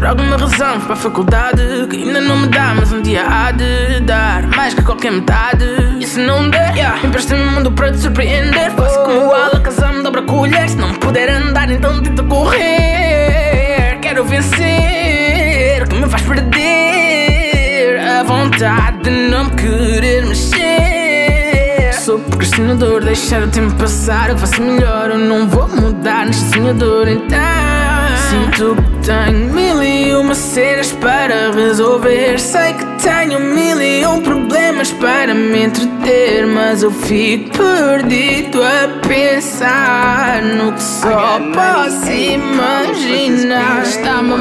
por alguma razão fui para a faculdade. Que ainda não me dá, mas um dia há de dar. Mais que qualquer metade. E se não der, yeah, empresta-me o mundo para te surpreender. Faço como o Alakazam, dobra colher. Se não puder andar, então tenta correr. Quero vencer, que me faz perder a vontade de não me querer mexer. Sou procrastinador, deixar o tempo passar. Eu faço melhor, eu não vou mudar neste sonhador. Então, sinto que tenho mil e uma cenas para resolver. Sei que tenho mil e um problemas para me entreter. Mas eu fico perdido a pensar no que só posso imaginar. Está-me a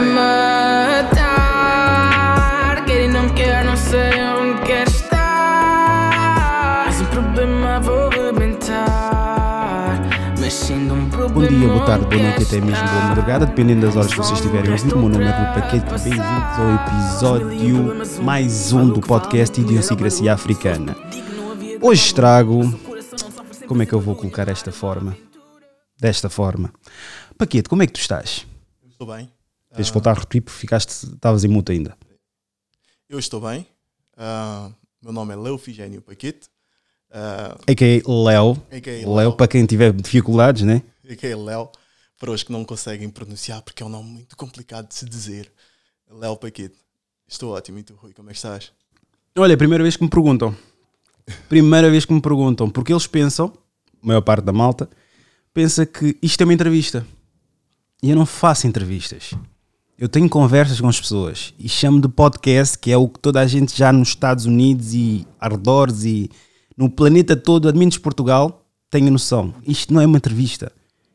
Bom dia, boa tarde, boa noite e até mesmo boa madrugada, dependendo das horas que vocês estiverem ouvir. O meu nome é Rui Paquete, bem-vindos ao episódio mais um do podcast Idiosincrasia Africana. Hoje trago. Como é que eu vou colocar esta forma? Desta forma. Paquete, como é que tu estás? Estou bem. Tens de voltar a repetir porque ficaste, estavas em muto ainda. Eu estou bem. Ah, meu nome é Leo Figênio Paquete. Uh, A.K.A. Léo. Léo, para quem tiver dificuldades, né? a.k.a. Léo, para os que não conseguem pronunciar, porque é um nome muito complicado de se dizer. Léo Paquete. Estou ótimo. E tu, Rui, como é que estás? Olha, primeira vez que me perguntam. Primeira vez que me perguntam. Porque eles pensam, a maior parte da malta, pensa que isto é uma entrevista. E eu não faço entrevistas. Eu tenho conversas com as pessoas e chamo de podcast, que é o que toda a gente já nos Estados Unidos e arredores e no planeta todo, menos Portugal, tenha noção. Isto não é uma entrevista.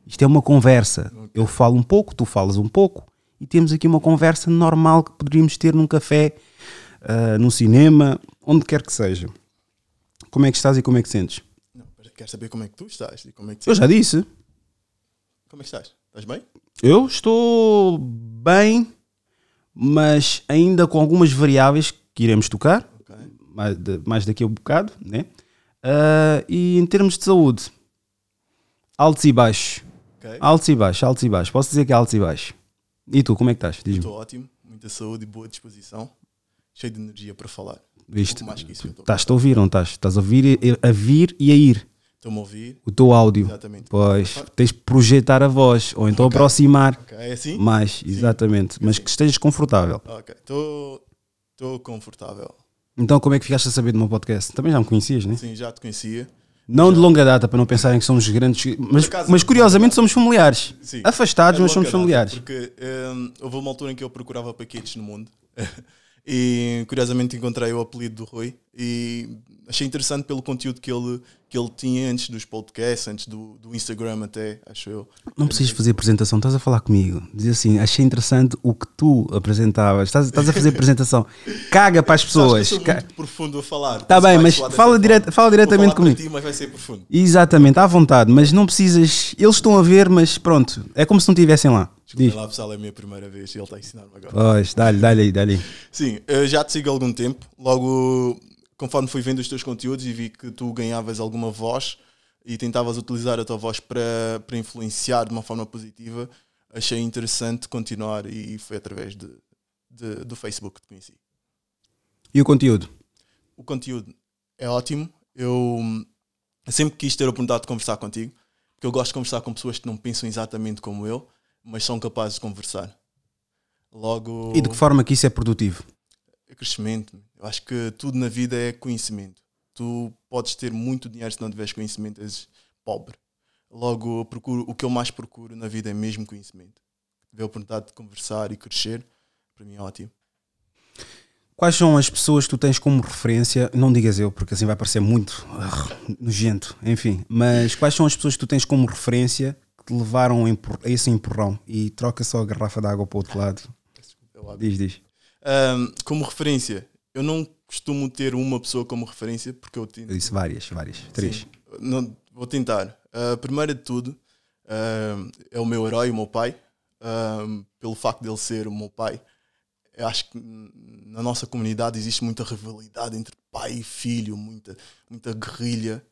Isto é uma conversa. Eu falo um pouco, tu falas um pouco e temos aqui uma conversa normal que poderíamos ter num café, ah, no cinema, onde quer que seja. Como é que estás e como é que sentes? Não, quero saber como é que tu estás. E como é que, Eu já disse. Como é que estás? Estás bem? Eu estou bem, mas ainda com algumas variáveis que iremos tocar, Ok. mais, de- mais daqui a um bocado, né? Ah, e em termos de saúde, altos e baixos. Ok. Altos e baixos, altos e baixos. Posso dizer que é altos e baixos. E tu, como é que estás? Diz-me. Estou ótimo. Muita saúde e boa disposição. Cheio de energia para falar. Viste? pouco mais que isso, Estás-te a ouvir, não estás? Estás a ouvir e- a vir e a ir. Estou-me a ouvir. O teu áudio. Exatamente. Pois, tens de projetar a voz, ou então Ok. aproximar Ok, é assim? mais, exatamente. Mas que estejas confortável. Ok. Estou confortável. Então, como é que ficaste a saber do meu podcast? Também já me conhecias, né? Sim, já te conhecia. Não de longa data, para não pensarem que somos grandes. Mas, acaso, mas curiosamente somos familiares. Sim. Afastados, mas somos longa data, familiares. Porque hum, houve uma altura em que eu procurava paquetes no mundo e curiosamente encontrei o apelido do Rui e achei interessante pelo conteúdo que ele, que ele tinha antes dos podcasts, antes do, do Instagram até, acho eu. Não precisas fazer apresentação, estás a falar comigo. Diz assim, achei interessante o que tu apresentavas. Estás, estás a fazer apresentação. Caga para as eu pessoas. sou Ca- muito profundo a falar. Tá isso bem, mas fala direta- fala diretamente comigo. ti, mas vai ser profundo. Exatamente, à vontade, mas não precisas. Eles estão a ver, mas pronto, é como se não estivessem lá. Desculpa Diz. lá, pessoal, é a minha primeira vez e ele está a ensinar-me agora. Pois, dá-lhe, dá-lhe aí, dá-lhe. Sim, eu já te sigo há algum tempo. Logo, conforme fui vendo os teus conteúdos e vi que tu ganhavas alguma voz e tentavas utilizar a tua voz para, para influenciar de uma forma positiva, achei interessante continuar e foi através de, de- do Facebook que te conheci. E o conteúdo? O conteúdo é ótimo. Eu sempre quis ter a oportunidade de conversar contigo, porque eu gosto de conversar com pessoas que não pensam exatamente como eu, mas são capazes de conversar. Logo E de que forma que isso é produtivo? é crescimento. Eu acho que tudo na vida é conhecimento. Tu podes ter muito dinheiro se não tiveres conhecimento, és pobre. Logo, procuro, o que eu mais procuro na vida é mesmo conhecimento. Tiver a oportunidade de conversar e crescer, para mim é ótimo. Quais são as pessoas que tu tens como referência? Não digas eu, porque assim vai parecer muito uh, nojento, enfim. Mas quais são as pessoas que tu tens como referência levaram a, esse empurrão? E troca só a garrafa de água para o outro lado. Diz, diz. Ahm, como referência, eu não costumo ter uma pessoa como referência porque eu tento. Eu disse várias, várias. Três. Sim, não, vou tentar. Uh, primeiro de tudo, uh, é o meu herói, o meu pai. Um, pelo facto dele ser o meu pai, eu acho que na nossa comunidade existe muita rivalidade entre pai e filho, muita, muita guerrilha,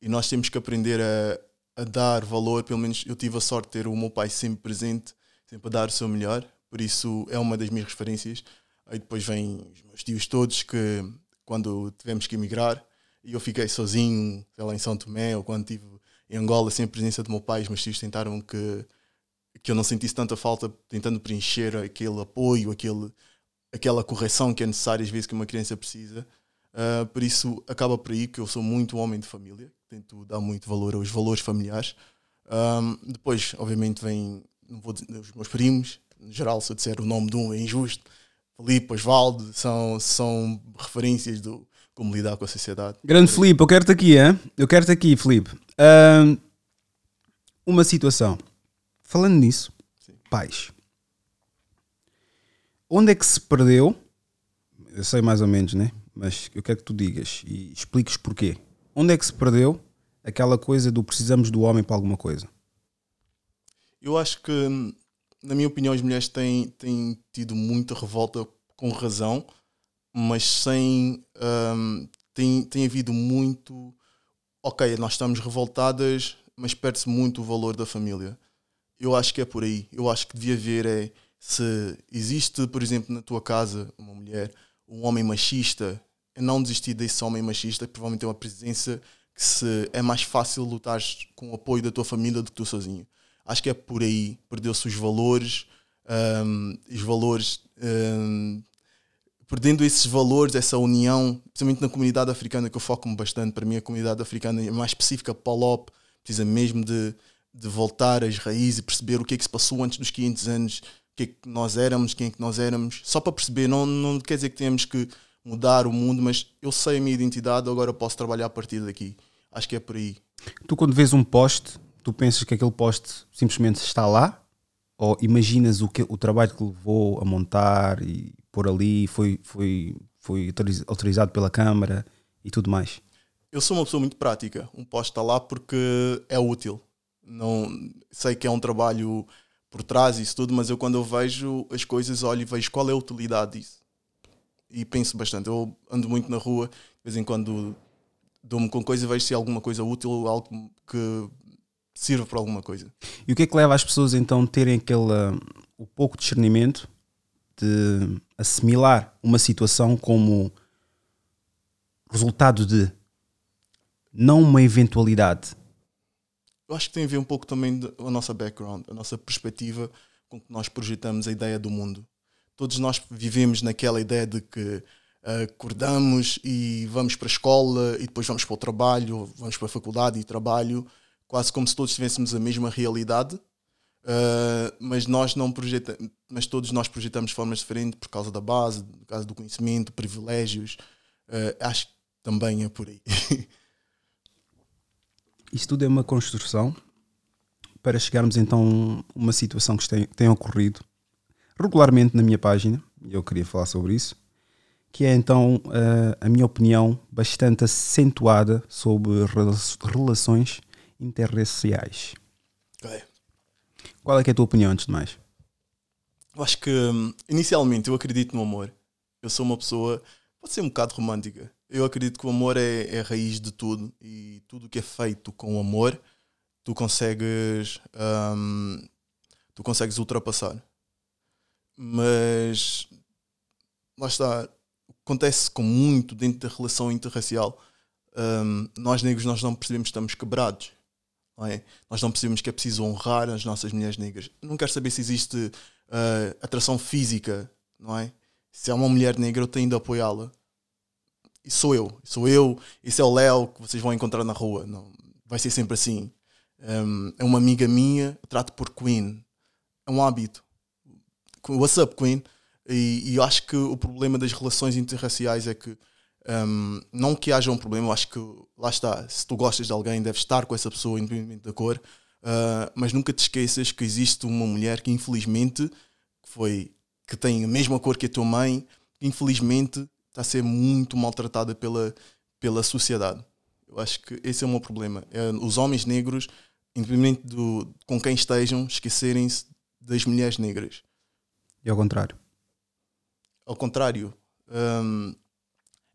e nós temos que aprender a, a dar valor. Pelo menos eu tive a sorte de ter o meu pai sempre presente, sempre a dar o seu melhor, por isso é uma das minhas referências. Aí depois vêm os meus tios todos que, quando tivemos que emigrar, e eu fiquei sozinho, sei lá, em São Tomé, ou quando estive em Angola, sem a presença do meu pai, os meus tios tentaram que, que eu não sentisse tanta falta, tentando preencher aquele apoio, aquele, aquela correção que é necessária às vezes que uma criança precisa. Uh, por isso, acaba por aí que eu sou muito homem de família, tento dar muito valor aos valores familiares. Um, depois, obviamente, vem não vou dizer, os meus primos, no geral, se eu disser o nome de um é injusto. Filipe, Osvaldo, são, são referências do como lidar com a sociedade. Grande Filipe, eu quero-te aqui, hein? Eu quero-te aqui, Filipe. Ahm, uma situação. Falando nisso, Sim. pais. Onde é que se perdeu? Eu sei mais ou menos, né? Mas eu quero que tu digas e expliques porquê. Onde é que se perdeu aquela coisa do precisamos do homem para alguma coisa? Eu acho que, na minha opinião, as mulheres têm, têm tido muita revolta com razão, mas sem. hum, tem, tem havido muito. Ok, nós estamos revoltadas, mas perde-se muito o valor da família. Eu acho que é por aí. Eu acho que devia haver é se existe, por exemplo, na tua casa uma mulher, um homem machista, é não desistir desse homem machista, que provavelmente é uma presença que se é mais fácil lutar com o apoio da tua família do que tu sozinho. Acho que é por aí. Perdeu-se os valores, hum, os valores. hum, perdendo esses valores, essa união, principalmente na comunidade africana, que eu foco-me bastante. Para mim, a comunidade africana é mais específica, Palop, precisa mesmo de, de voltar às raízes e perceber o que é que se passou antes dos 500 anos, que é que nós éramos, quem é que nós éramos. Só para perceber, não, não quer dizer que temos que mudar o mundo, mas eu sei a minha identidade, agora posso trabalhar a partir daqui. Acho que é por aí. Tu, quando vês um poste, tu pensas que aquele poste simplesmente está lá? Ou imaginas o, que, o trabalho que levou a montar e pôr ali, foi, foi, foi autoriz- autorizado pela Câmara e tudo mais? Eu sou uma pessoa muito prática. Um posto está lá porque é útil. Não sei que é um trabalho por trás isso tudo, mas eu quando eu vejo as coisas, olho e vejo qual é a utilidade disso. E penso bastante. Eu ando muito na rua, de vez em quando dou-me com coisa e vejo se é alguma coisa útil algo que sirva para alguma coisa. E o que é que leva as pessoas então a terem aquele o pouco discernimento de assimilar uma situação como resultado de não uma eventualidade? Eu acho que tem a ver um pouco também a nossa background, a nossa perspectiva com que nós projetamos a ideia do mundo. Todos nós vivemos naquela ideia de que ah, acordamos e vamos para a escola e depois vamos para o trabalho, vamos para a faculdade e trabalho, quase como se todos tivéssemos a mesma realidade, ah, mas nós não projetamos, mas todos nós projetamos de formas diferentes por causa da base, por causa do conhecimento, privilégios. Ah, acho que também é por aí. Isto tudo é uma construção para chegarmos então a uma situação que tem, tem ocorrido regularmente na minha página, e eu queria falar sobre isso, que é então eh, a minha opinião bastante acentuada sobre rela- relações interraciais. Ok. Qual é que é a tua opinião, antes de mais? Eu acho que hum, inicialmente eu acredito no amor. Eu sou uma pessoa, pode ser um bocado romântica. Eu acredito que o amor é, é a raiz de tudo e tudo que é feito com amor tu consegues hum, tu consegues ultrapassar. Mas lá está, acontece com muito dentro da relação interracial. hum, nós negros nós não percebemos que estamos quebrados. Não é? Nós não percebemos que é preciso honrar as nossas mulheres negras. Não quero saber se existe ah, atração física, não é? Se é uma mulher negra, eu tenho de apoiá-la. Sou eu, sou eu, esse é o Léo que vocês vão encontrar na rua. Não, vai ser sempre assim. Um, é uma amiga minha, trato por Queen. É um hábito. What's up, Queen? E, e eu acho que o problema das relações interraciais é que um, não que haja um problema, eu acho que lá está, se tu gostas de alguém, deves estar com essa pessoa, independentemente da cor, uh, mas nunca te esqueças que existe uma mulher que infelizmente foi que tem a mesma cor que a tua mãe, que infelizmente está a ser muito maltratada pela, pela sociedade. Eu acho que esse é o meu problema. É os homens negros, independente do, com quem estejam, esquecerem-se das mulheres negras. E ao contrário? Ao contrário, um,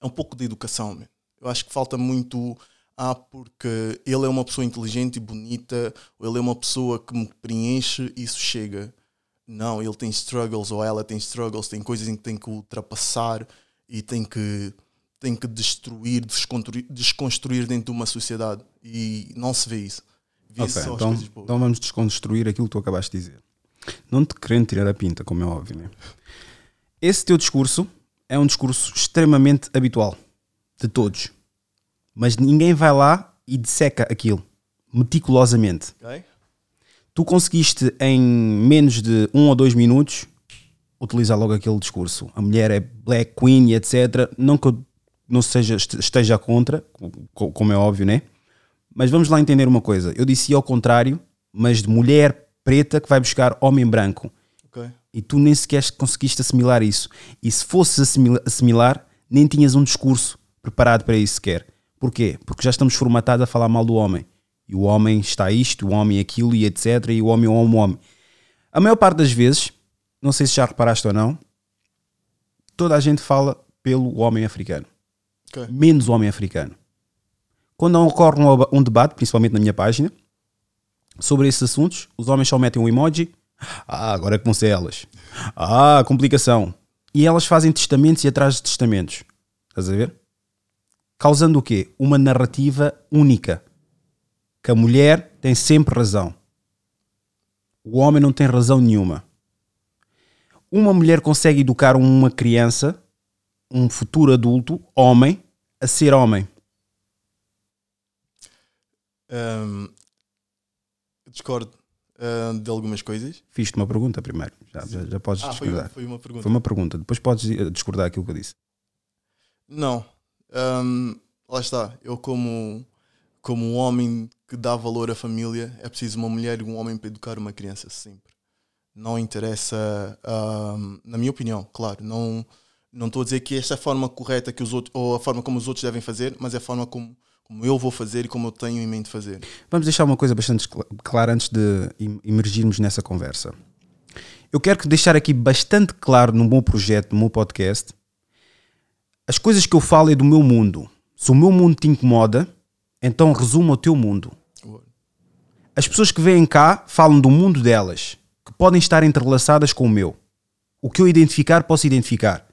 é um pouco de educação. Man. Eu acho que falta muito. Ah, porque ele é uma pessoa inteligente e bonita, ou ele é uma pessoa que me preenche, isso chega. Não, ele tem struggles, ou ela tem struggles, tem coisas em que tem que ultrapassar e tem que, tem que destruir, desconstruir, desconstruir dentro de uma sociedade. E não se vê isso. Vê okay, então, então vamos desconstruir aquilo que tu acabaste de dizer. Não te querendo tirar a pinta, como é óbvio, né? Esse teu discurso é um discurso extremamente habitual de todos. Mas ninguém vai lá e disseca aquilo meticulosamente. Okay. Tu conseguiste em menos de um ou dois minutos utilizar logo aquele discurso. A mulher é black queen e etc. Não que eu não seja, esteja contra, como é óbvio, né? Mas vamos lá entender uma coisa. Eu disse ao contrário, mas de mulher preta que vai buscar homem branco. Okay. E tu nem sequer conseguiste assimilar isso. E se fosses assimilar, nem tinhas um discurso preparado para isso sequer. Porquê? Porque já estamos formatados a falar mal do homem. E o homem está isto, o homem aquilo e etc. E o homem, homem, o homem. A maior parte das vezes, não sei se já reparaste ou não, toda a gente fala pelo homem africano. Okay. Menos o homem africano. Quando ocorre um, um debate, principalmente na minha página, sobre esses assuntos, os homens só metem um emoji ah, agora é que vão ser elas. Ah, complicação. E elas fazem testamentos e atrás de testamentos. Estás a ver? Causando o quê? Uma narrativa única. Que a mulher tem sempre razão. O homem não tem razão nenhuma. Uma mulher consegue educar uma criança, um futuro adulto, homem, a ser homem. Um, discordo uh, de algumas coisas. Fiz-te uma pergunta primeiro, já, já, já podes ah, discordar. Foi, foi, uma pergunta. Foi uma pergunta, depois podes eh, discordar aquilo que eu disse. Não, um, lá está. Eu, como, como um homem que dá valor à família, é preciso uma mulher e um homem para educar uma criança, sempre. Não interessa, um, na minha opinião, claro, não não estou a dizer que esta é a forma correta que os outros, ou a forma como os outros devem fazer, mas é a forma como como eu vou fazer e como eu tenho em mente fazer. Vamos deixar uma coisa bastante clara antes de emergirmos nessa conversa. Eu quero deixar aqui bastante claro no meu projeto, no meu podcast, as coisas que eu falo é do meu mundo. Se o meu mundo te incomoda, então resuma o teu mundo. As pessoas que vêm cá falam do mundo delas, que podem estar entrelaçadas com o meu. O que eu identificar, posso identificar.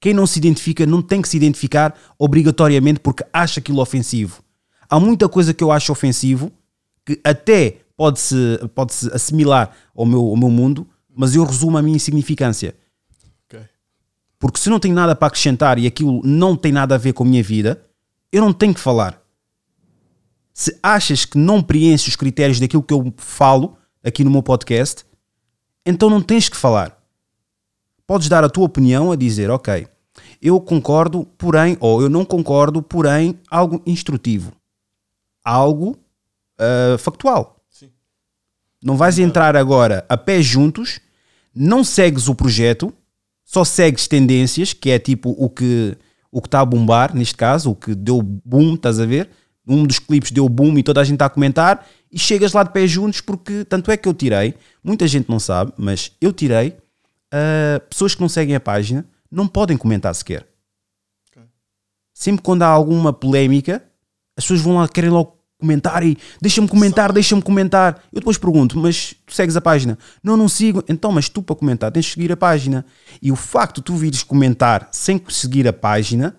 Quem não se identifica não tem que se identificar obrigatoriamente porque acha aquilo ofensivo. Há muita coisa que eu acho ofensivo que até pode-se pode -se assimilar ao meu, ao meu mundo, mas eu resumo a minha insignificância. Okay. Porque se não tenho nada para acrescentar e aquilo não tem nada a ver com a minha vida, eu não tenho que falar. Se achas que não preenches os critérios daquilo que eu falo aqui no meu podcast, então não tens que falar podes dar a tua opinião a dizer, ok, eu concordo, porém, ou eu não concordo, porém, algo instrutivo, algo uh, factual. Sim. Não vais entrar agora a pé juntos, não segues o projeto, só segues tendências, que é tipo o que o que está a bombar, neste caso, o que deu boom, estás a ver? Um dos clipes deu boom e toda a gente está a comentar, e chegas lá de pé juntos, porque tanto é que eu tirei, muita gente não sabe, mas eu tirei uh, pessoas que não seguem a página não podem comentar sequer. Okay. Sempre quando há alguma polémica, as pessoas vão lá, querem logo comentar e deixa-me comentar, deixa-me comentar. Eu depois pergunto, mas tu segues a página? Não, não sigo. Então, mas tu para comentar tens de seguir a página. E o facto de tu vires comentar sem seguir a página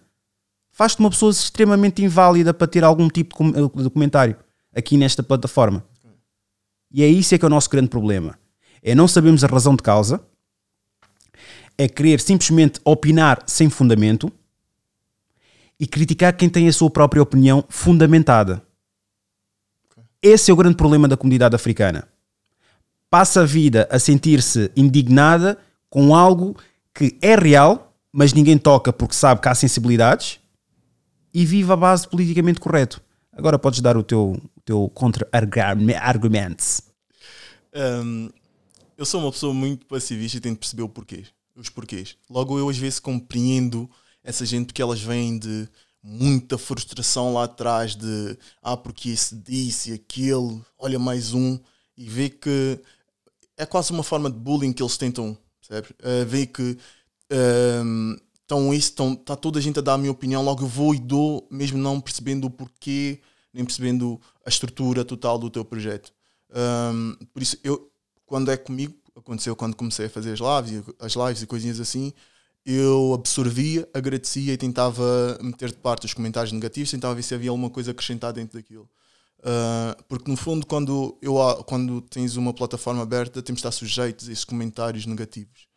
faz-te uma pessoa extremamente inválida para ter algum tipo de comentário aqui nesta plataforma. E é isso é que é o nosso grande problema. É não sabemos a razão de causa, é querer simplesmente opinar sem fundamento e criticar quem tem a sua própria opinião fundamentada. Esse é o grande problema da comunidade africana. Passa a vida a sentir-se indignada com algo que é real, mas ninguém toca porque sabe que há sensibilidades e vive a base politicamente correto. Agora podes dar o teu, teu contra-argumento. Um, eu sou uma pessoa muito passivista e tento perceber o porquê, os porquês. Logo, eu às vezes compreendo essa gente porque elas vêm de muita frustração lá atrás de ah, porque esse disse aquele, olha mais um, e vê que é quase uma forma de bullying que eles tentam, percebes? Uh, vê que um, estão isso, está toda a gente a dar a minha opinião, logo eu vou e dou, mesmo não percebendo o porquê, nem percebendo a estrutura total do teu projeto. Um, por isso, eu, quando é comigo, aconteceu quando comecei a fazer as lives, as lives e coisinhas assim, eu absorvia, agradecia e tentava meter de parte os comentários negativos, tentava ver se havia alguma coisa acrescentada dentro daquilo. Uh, porque no fundo, quando, eu, quando tens uma plataforma aberta, temos de estar sujeitos a esses comentários negativos.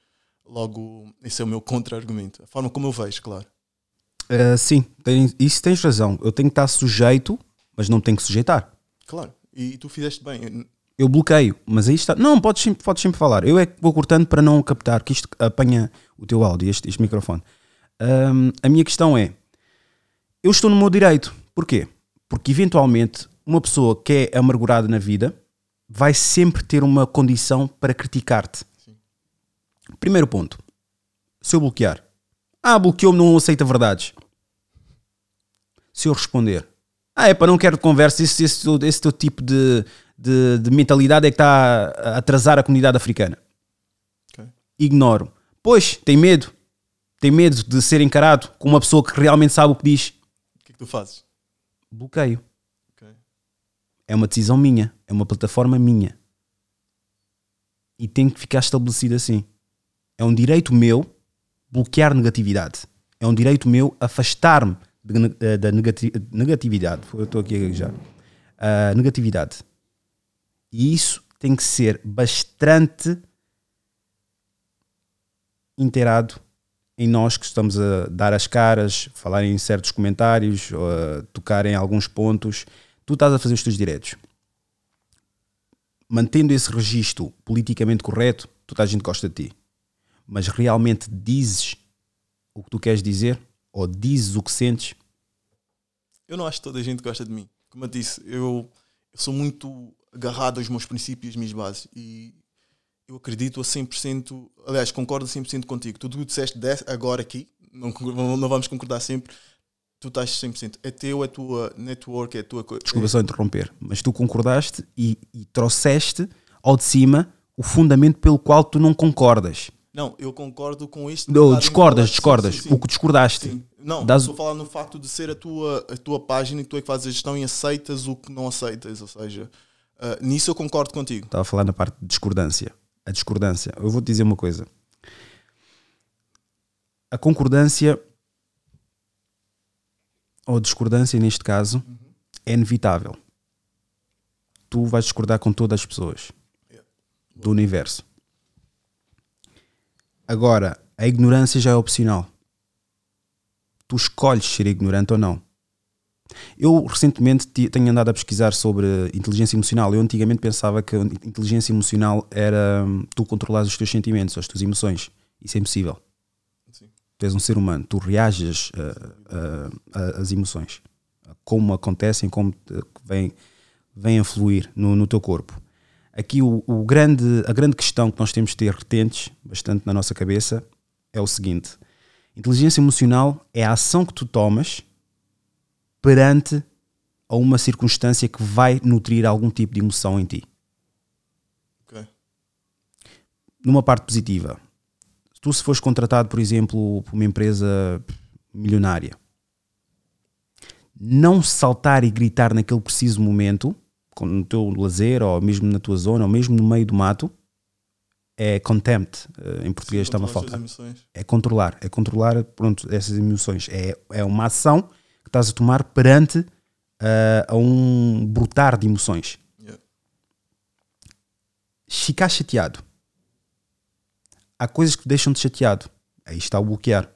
Logo, esse é o meu contra-argumento. A forma como eu vejo, claro. Uh, sim, tem, isso tens razão. Eu tenho que estar sujeito, mas não tenho que sujeitar. Claro, e, e tu fizeste bem eu bloqueio, mas aí está. Não, podes sempre, podes sempre falar. Eu é que vou cortando para não captar, que isto apanha o teu áudio, este, este microfone. Um, a minha questão é: eu estou no meu direito. Porquê? Porque eventualmente uma pessoa que é amargurada na vida vai sempre ter uma condição para criticar-te. Primeiro ponto: se eu bloquear, ah, bloqueou-me, não aceita verdades. Se eu responder, ah, é para não quero conversa, esse, esse, esse teu tipo de, de, de, mentalidade é que está a atrasar a comunidade africana. Okay. Ignoro. Pois, tem medo. Tem medo de ser encarado como uma pessoa que realmente sabe o que diz. O que é que tu fazes? Bloqueio. Okay. É uma decisão minha. É uma plataforma minha. E tem que ficar estabelecido assim. É um direito meu bloquear negatividade. É um direito meu afastar-me eh, da negatividade. Eu estou aqui a gaguejar. Uh, negatividade. E isso tem que ser bastante inteirado em nós que estamos a dar as caras, falar em certos comentários, tocar em alguns pontos. Tu estás a fazer os teus direitos. Mantendo esse registro politicamente correto, toda a gente gosta de ti. Mas realmente dizes o que tu queres dizer? Ou dizes o que sentes? Eu não acho que toda a gente gosta de mim. Como eu disse, eu, eu sou muito agarrado aos meus princípios, às minhas bases. E eu acredito a 100%, aliás, concordo a 100% contigo. Tudo o que disseste agora aqui, não, não vamos concordar sempre, tu estás 100%. É teu, é tua network, é tua coisa. Desculpa só interromper, mas tu concordaste e, e trouxeste ao de cima o fundamento pelo qual tu não concordas. Não, eu concordo com isto. Não, discordas, discordas. Sim, sim, sim. O que discordaste. Não, Dás... estou a falar no facto de ser a tua, a tua página e tu é que fazes a gestão e aceitas o que não aceitas. Ou seja, Uh, nisso eu concordo contigo. Estava a falar na parte de discordância. A discordância. Eu vou te dizer uma coisa. A concordância, ou a discordância neste caso, uhum. é inevitável. Tu vais discordar com todas as pessoas yeah. do universo. Agora, a ignorância já é opcional. Tu escolhes ser ignorante ou não. Eu recentemente tenho andado a pesquisar sobre inteligência emocional. Eu antigamente pensava que inteligência emocional era hum, tu controlares os teus sentimentos, as tuas emoções. Isso é impossível. Sim. Tu és um ser humano, tu reages às emoções, como acontecem, como vêm, vêm a fluir no, no teu corpo. Aqui o, o, grande, a grande questão que nós temos de ter retentes bastante na nossa cabeça é o seguinte: inteligência emocional é a ação que tu tomas perante a uma circunstância que vai nutrir algum tipo de emoção em ti. Okay. Numa parte positiva, tu se fores contratado, por exemplo, por uma empresa milionária, não saltar e gritar naquele preciso momento, no teu lazer, ou mesmo na tua zona, ou mesmo no meio do mato, é contempt, eh, em português está uma falta. É controlar, é controlar pronto, essas emoções. É, é uma ação que estás a tomar perante uh, a um brotar de emoções. Yeah. Ficar chateado. Há coisas que deixam-te chateado. Aí está o bloquear.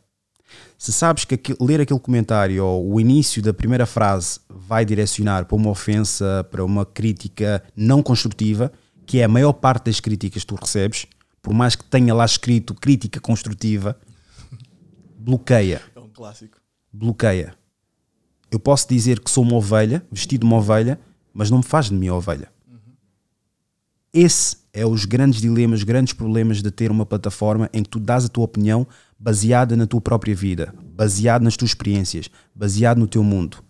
Se sabes que ler aquele comentário ou o início da primeira frase vai direcionar para uma ofensa, para uma crítica não construtiva, que é a maior parte das críticas que tu recebes, por mais que tenha lá escrito crítica construtiva, bloqueia. É um clássico. Bloqueia. Eu posso dizer que sou uma ovelha, vestido de uma ovelha, mas não me faz de mim ovelha. Esse é os grandes dilemas, os grandes problemas de ter uma plataforma em que tu dás a tua opinião baseada na tua própria vida, baseado nas tuas experiências, baseado no teu mundo.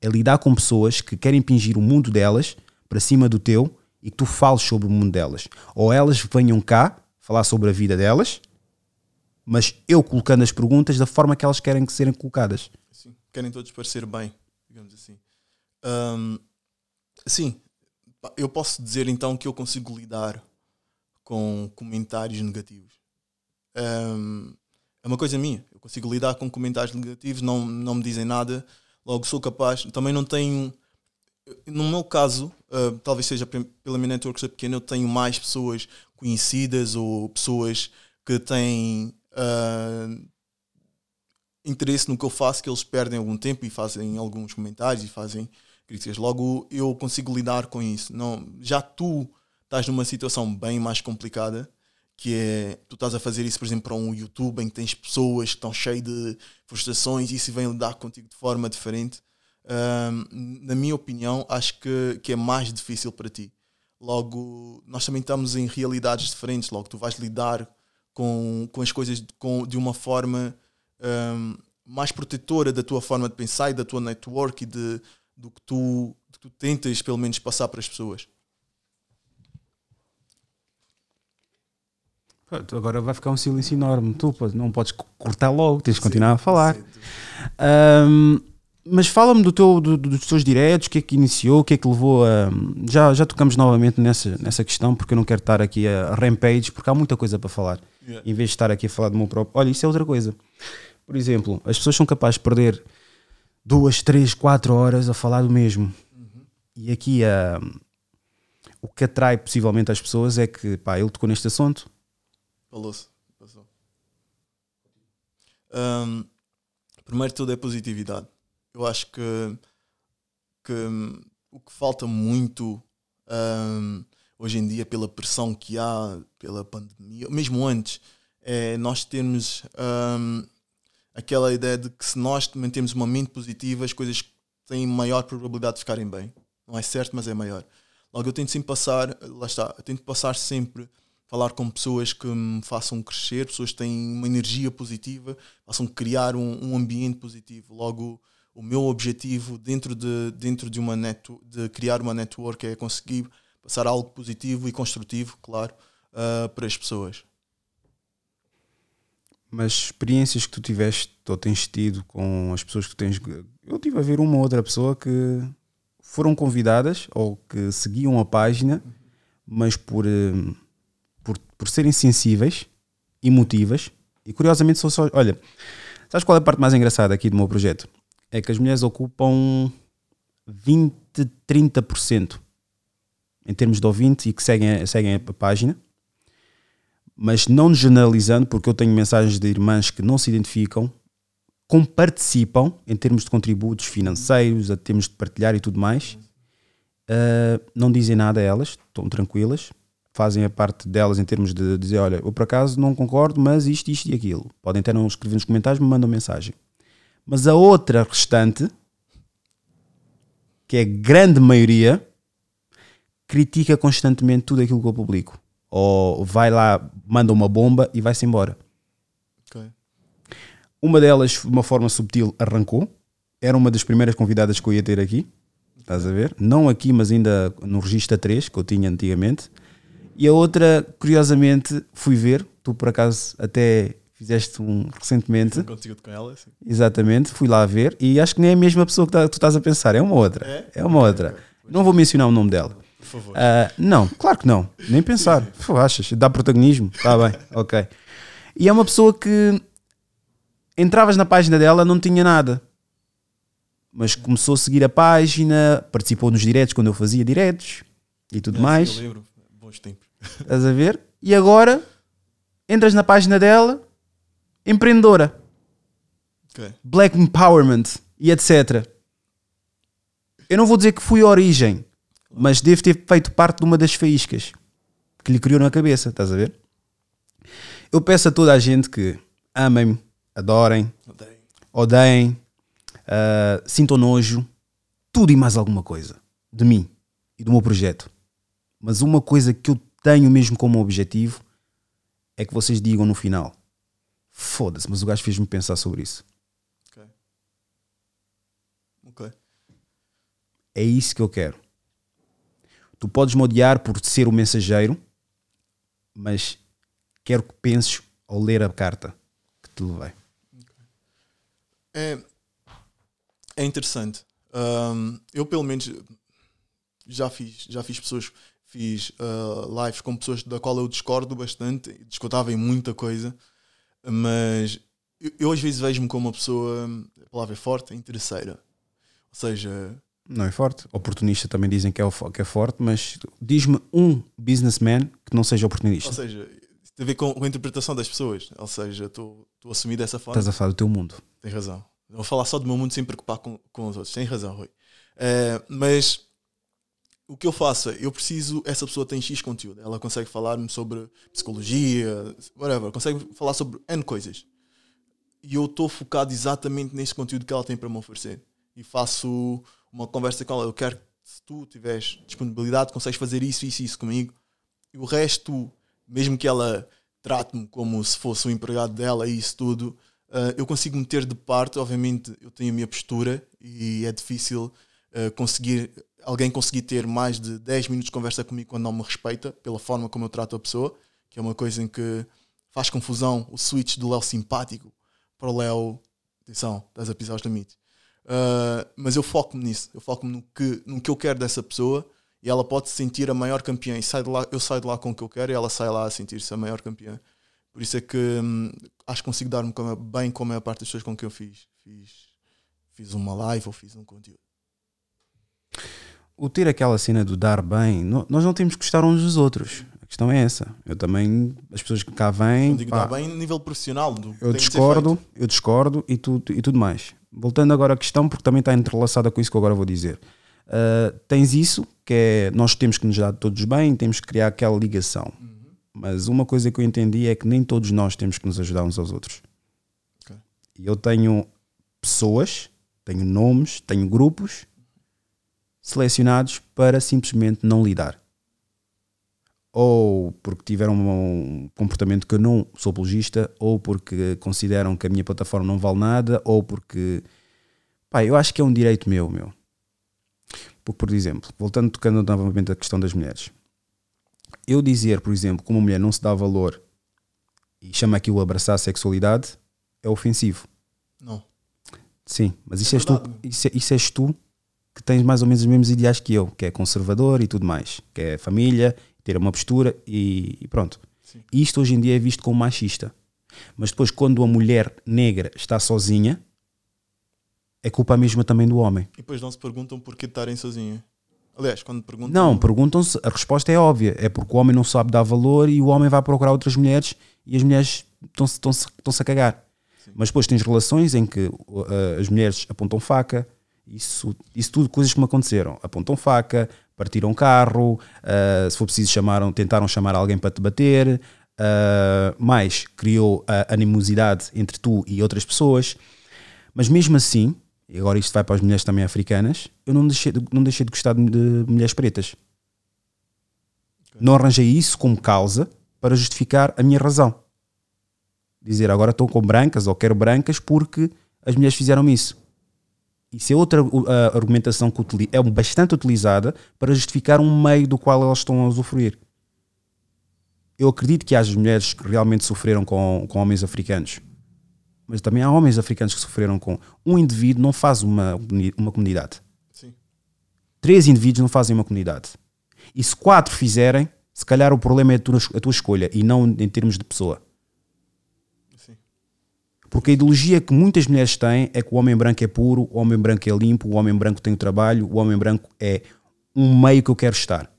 É lidar com pessoas que querem impingir o mundo delas para cima do teu e que tu fales sobre o mundo delas. Ou elas venham cá falar sobre a vida delas, mas eu colocando as perguntas da forma que elas querem que serem colocadas. Sim. Querem todos parecer bem, digamos assim. Sim, eu posso dizer então que eu consigo lidar com comentários negativos. É uma coisa minha. Eu consigo lidar com comentários negativos, não, não me dizem nada. Logo sou capaz. Também não tenho. No meu caso, ah, talvez seja pe- pela minha network ser pequena, eu tenho mais pessoas conhecidas ou pessoas que têm ah, interesse no que eu faço, que eles perdem algum tempo e fazem alguns comentários e fazem críticas. Logo, eu consigo lidar com isso. Não, já tu estás numa situação bem mais complicada, que é tu estás a fazer isso, por exemplo, para um YouTube em que tens pessoas que estão cheias de frustrações e isso vem lidar contigo de forma diferente. Ahm, na minha opinião, acho que, que é mais difícil para ti. Logo, nós também estamos em realidades diferentes. Logo, tu vais lidar com, com as coisas com, de uma forma ahm, mais protetora da tua forma de pensar e da tua network e de, do que tu, que tu tentas, pelo menos, passar para as pessoas. Pá, tu Agora vai ficar um silêncio enorme. Tu não podes co- cortar logo, tens de continuar a falar. Ahm, mas fala-me do teu, do- do- dos teus diretos, o que é que iniciou, o que é que levou a. Já, já tocamos novamente nessa, nessa questão, porque eu não quero estar aqui a rampage, porque há muita coisa para falar. Yeah. Em vez de estar aqui a falar do meu próprio. Olha, isso é outra coisa. Por exemplo, as pessoas são capazes de perder duas, três, quatro horas a falar do mesmo. E aqui a. O que atrai possivelmente as pessoas é que, pá, ele tocou neste assunto, Falou-se. Passou. Ahm, primeiro tudo é positividade. Eu acho que, que o que falta muito ahm, hoje em dia, pela pressão que há, pela pandemia, mesmo antes, é nós termos ahm, aquela ideia de que se nós mantemos uma mente positiva, as coisas têm maior probabilidade de ficarem bem. Não é certo, mas é maior. Logo, eu tento sempre passar, lá está, eu tento passar sempre falar com pessoas que me façam crescer, pessoas que têm uma energia positiva, façam criar um, um ambiente positivo. Logo, o meu objetivo dentro de, dentro de uma net, de criar uma network é conseguir passar algo positivo e construtivo, claro, ah, para as pessoas. Mas experiências que tu tiveste ou tens tido com as pessoas que tens. Eu tive a ver uma ou outra pessoa que foram convidadas ou que seguiam a página, mas por, eh, por, por serem sensíveis, emotivas, e curiosamente são só. Olha, sabes qual é a parte mais engraçada aqui do meu projeto? É que as mulheres ocupam 20, 30% em termos de ouvinte e que seguem, seguem a página mas não generalizando, porque eu tenho mensagens de irmãs que não se identificam, como participam em termos de contributos financeiros, a termos de partilhar e tudo mais, uh, não dizem nada a elas, estão tranquilas, fazem a parte delas em termos de dizer: Olha, eu por acaso não concordo, mas isto, isto e aquilo. Podem até não escrever nos comentários, me mandam mensagem. Mas a outra restante, que é a grande maioria, critica constantemente tudo aquilo que eu publico ou vai lá, manda uma bomba e vai-se embora. Ok. Uma delas, de uma forma subtil, arrancou. Era uma das primeiras convidadas que eu ia ter aqui. Estás a ver? Não aqui, mas ainda no registro 3 que eu tinha antigamente. E a outra, curiosamente, fui ver. Tu, por acaso, até fizeste um recentemente. Contigo com ela, sim. Exatamente, fui lá ver. E acho que nem é a mesma pessoa que tá- tu estás a pensar. É uma outra. É? É uma outra. Não vou mencionar o nome dela. Por favor. Ah, não, claro que não. Nem pensar. Pô, achas? Dá protagonismo? Está bem, ok. E é uma pessoa que entravas na página dela, não tinha nada. Mas começou a seguir a página, participou nos diretos quando eu fazia diretos e tudo É, mais. Eu lembro. Bons tempos. Estás a ver? E agora entras na página dela, empreendedora, Ok. black empowerment e etc. Eu não vou dizer que fui a origem, mas devo ter feito parte de uma das faíscas que lhe criou na cabeça, estás a ver? Eu peço a toda a gente que amem-me, adorem, Odeio. odeiem, uh, sintam nojo, tudo e mais alguma coisa de mim e do meu projeto. Mas uma coisa que eu tenho mesmo como objetivo é que vocês digam no final: foda-se, mas o gajo fez-me pensar sobre isso. Ok. Ok. É isso que eu quero. Tu podes me odiar por ser o mensageiro, mas quero que penses ao ler a carta que te levei. É, é interessante. Ahm, eu pelo menos já fiz, já fiz pessoas, fiz ah, lives com pessoas da qual eu discordo bastante, discordava em muita coisa, mas eu, eu às vezes vejo-me como uma pessoa, a palavra é forte, interesseira. Ou seja, Não é forte. Oportunista também dizem que é, que é forte, mas diz-me um businessman que não seja oportunista. ou seja, tem a ver com, a interpretação das pessoas. Ou seja, estou estou a assumir dessa forma. Estás a falar do teu mundo. Tens razão. Vou falar só do meu mundo sem preocupar com, com os outros. Tens razão, Rui. Eh, mas o que eu faço é, eu preciso, essa pessoa tem X conteúdo. Ela consegue falar-me sobre psicologia, whatever. Consegue falar sobre N coisas. E eu estou focado exatamente nesse conteúdo que ela tem para me oferecer. E faço uma conversa com ela. Eu quero que se tu tiveres disponibilidade, consegues fazer isso, isso e isso comigo. E o resto, mesmo que ela trate-me como se fosse um empregado dela e isso tudo, uh, eu consigo meter de parte. Obviamente, eu tenho a minha postura e é difícil uh, conseguir alguém conseguir ter mais de 10 minutos de conversa comigo quando não me respeita pela forma como eu trato a pessoa, que é uma coisa em que faz confusão o switch do Léo simpático para o Léo, atenção, estás a pisar os. Uh, mas eu foco-me nisso, eu foco-me no que, no que eu quero dessa pessoa e ela pode se sentir a maior campeã. E sai de lá, eu saio de lá com o que eu quero e ela sai lá a sentir-se a maior campeã. Por isso é que hum, acho que consigo dar-me bem com a maior parte das pessoas com que eu fiz. Fiz, fiz uma live ou fiz um conteúdo. O ter aquela cena do dar bem, nós não temos que gostar uns dos outros. A questão é essa. Eu também, as pessoas que cá vêm. Não digo pá, dar bem a nível profissional. do Eu discordo, eu discordo e tudo, e tudo mais. Voltando agora à questão, porque também está entrelaçada com isso que eu agora vou dizer. Uh, tens isso, que é nós temos que nos dar todos bem, temos que criar aquela ligação. Mas uma coisa que eu entendi é que nem todos nós temos que nos ajudar uns aos outros. Ok. E eu tenho pessoas, tenho nomes, tenho grupos selecionados para simplesmente não lidar. Ou porque tiveram um comportamento que eu não sou apologista, ou porque consideram que a minha plataforma não vale nada, ou porque. Pá, eu acho que é um direito meu, meu. Porque, por exemplo, voltando tocando novamente a questão das mulheres, eu dizer, por exemplo, que uma mulher não se dá valor e chama aquilo abraçar a sexualidade é ofensivo. Não. Sim, mas isso, É és tu, isso, é- isso és tu que tens mais ou menos os mesmos ideais que eu, que é conservador e tudo mais, que é família, ter uma postura e, e pronto. Sim. Isto hoje em dia é visto como machista. Mas depois, quando a mulher negra está sozinha, é culpa mesma também do homem. E depois não se perguntam porquê de estarem sozinhos. Aliás, quando perguntam. Não, perguntam-se, a resposta é óbvia, é porque o homem não sabe dar valor e o homem vai procurar outras mulheres e as mulheres estão-se a cagar. Mas depois tens relações em que uh, as mulheres apontam faca, isso, isso tudo coisas que me aconteceram. Apontam faca, partiram carro, uh, se for preciso chamaram, tentaram chamar alguém para te bater, uh, mais criou a animosidade entre tu e outras pessoas. Mas mesmo assim, e agora isto vai para as mulheres também africanas, eu não deixei de, não deixei de gostar de, de mulheres pretas. Não arranjei isso como causa para justificar a minha razão. Dizer agora estou com brancas ou quero brancas porque as mulheres fizeram isso. Isso é outra uh, argumentação que é bastante utilizada para justificar um meio do qual elas estão a usufruir. Eu acredito que haja mulheres que realmente sofreram com, com homens africanos. Mas também há homens africanos que sofreram com. Um indivíduo não faz uma, uma comunidade. Sim. Três indivíduos não fazem uma comunidade. E se quatro fizerem, se calhar o problema é a tua, a tua escolha e não em termos de pessoa. Porque a ideologia que muitas mulheres têm é que o homem branco é puro, o homem branco é limpo, o homem branco tem o trabalho, o homem branco é um meio que eu quero estar.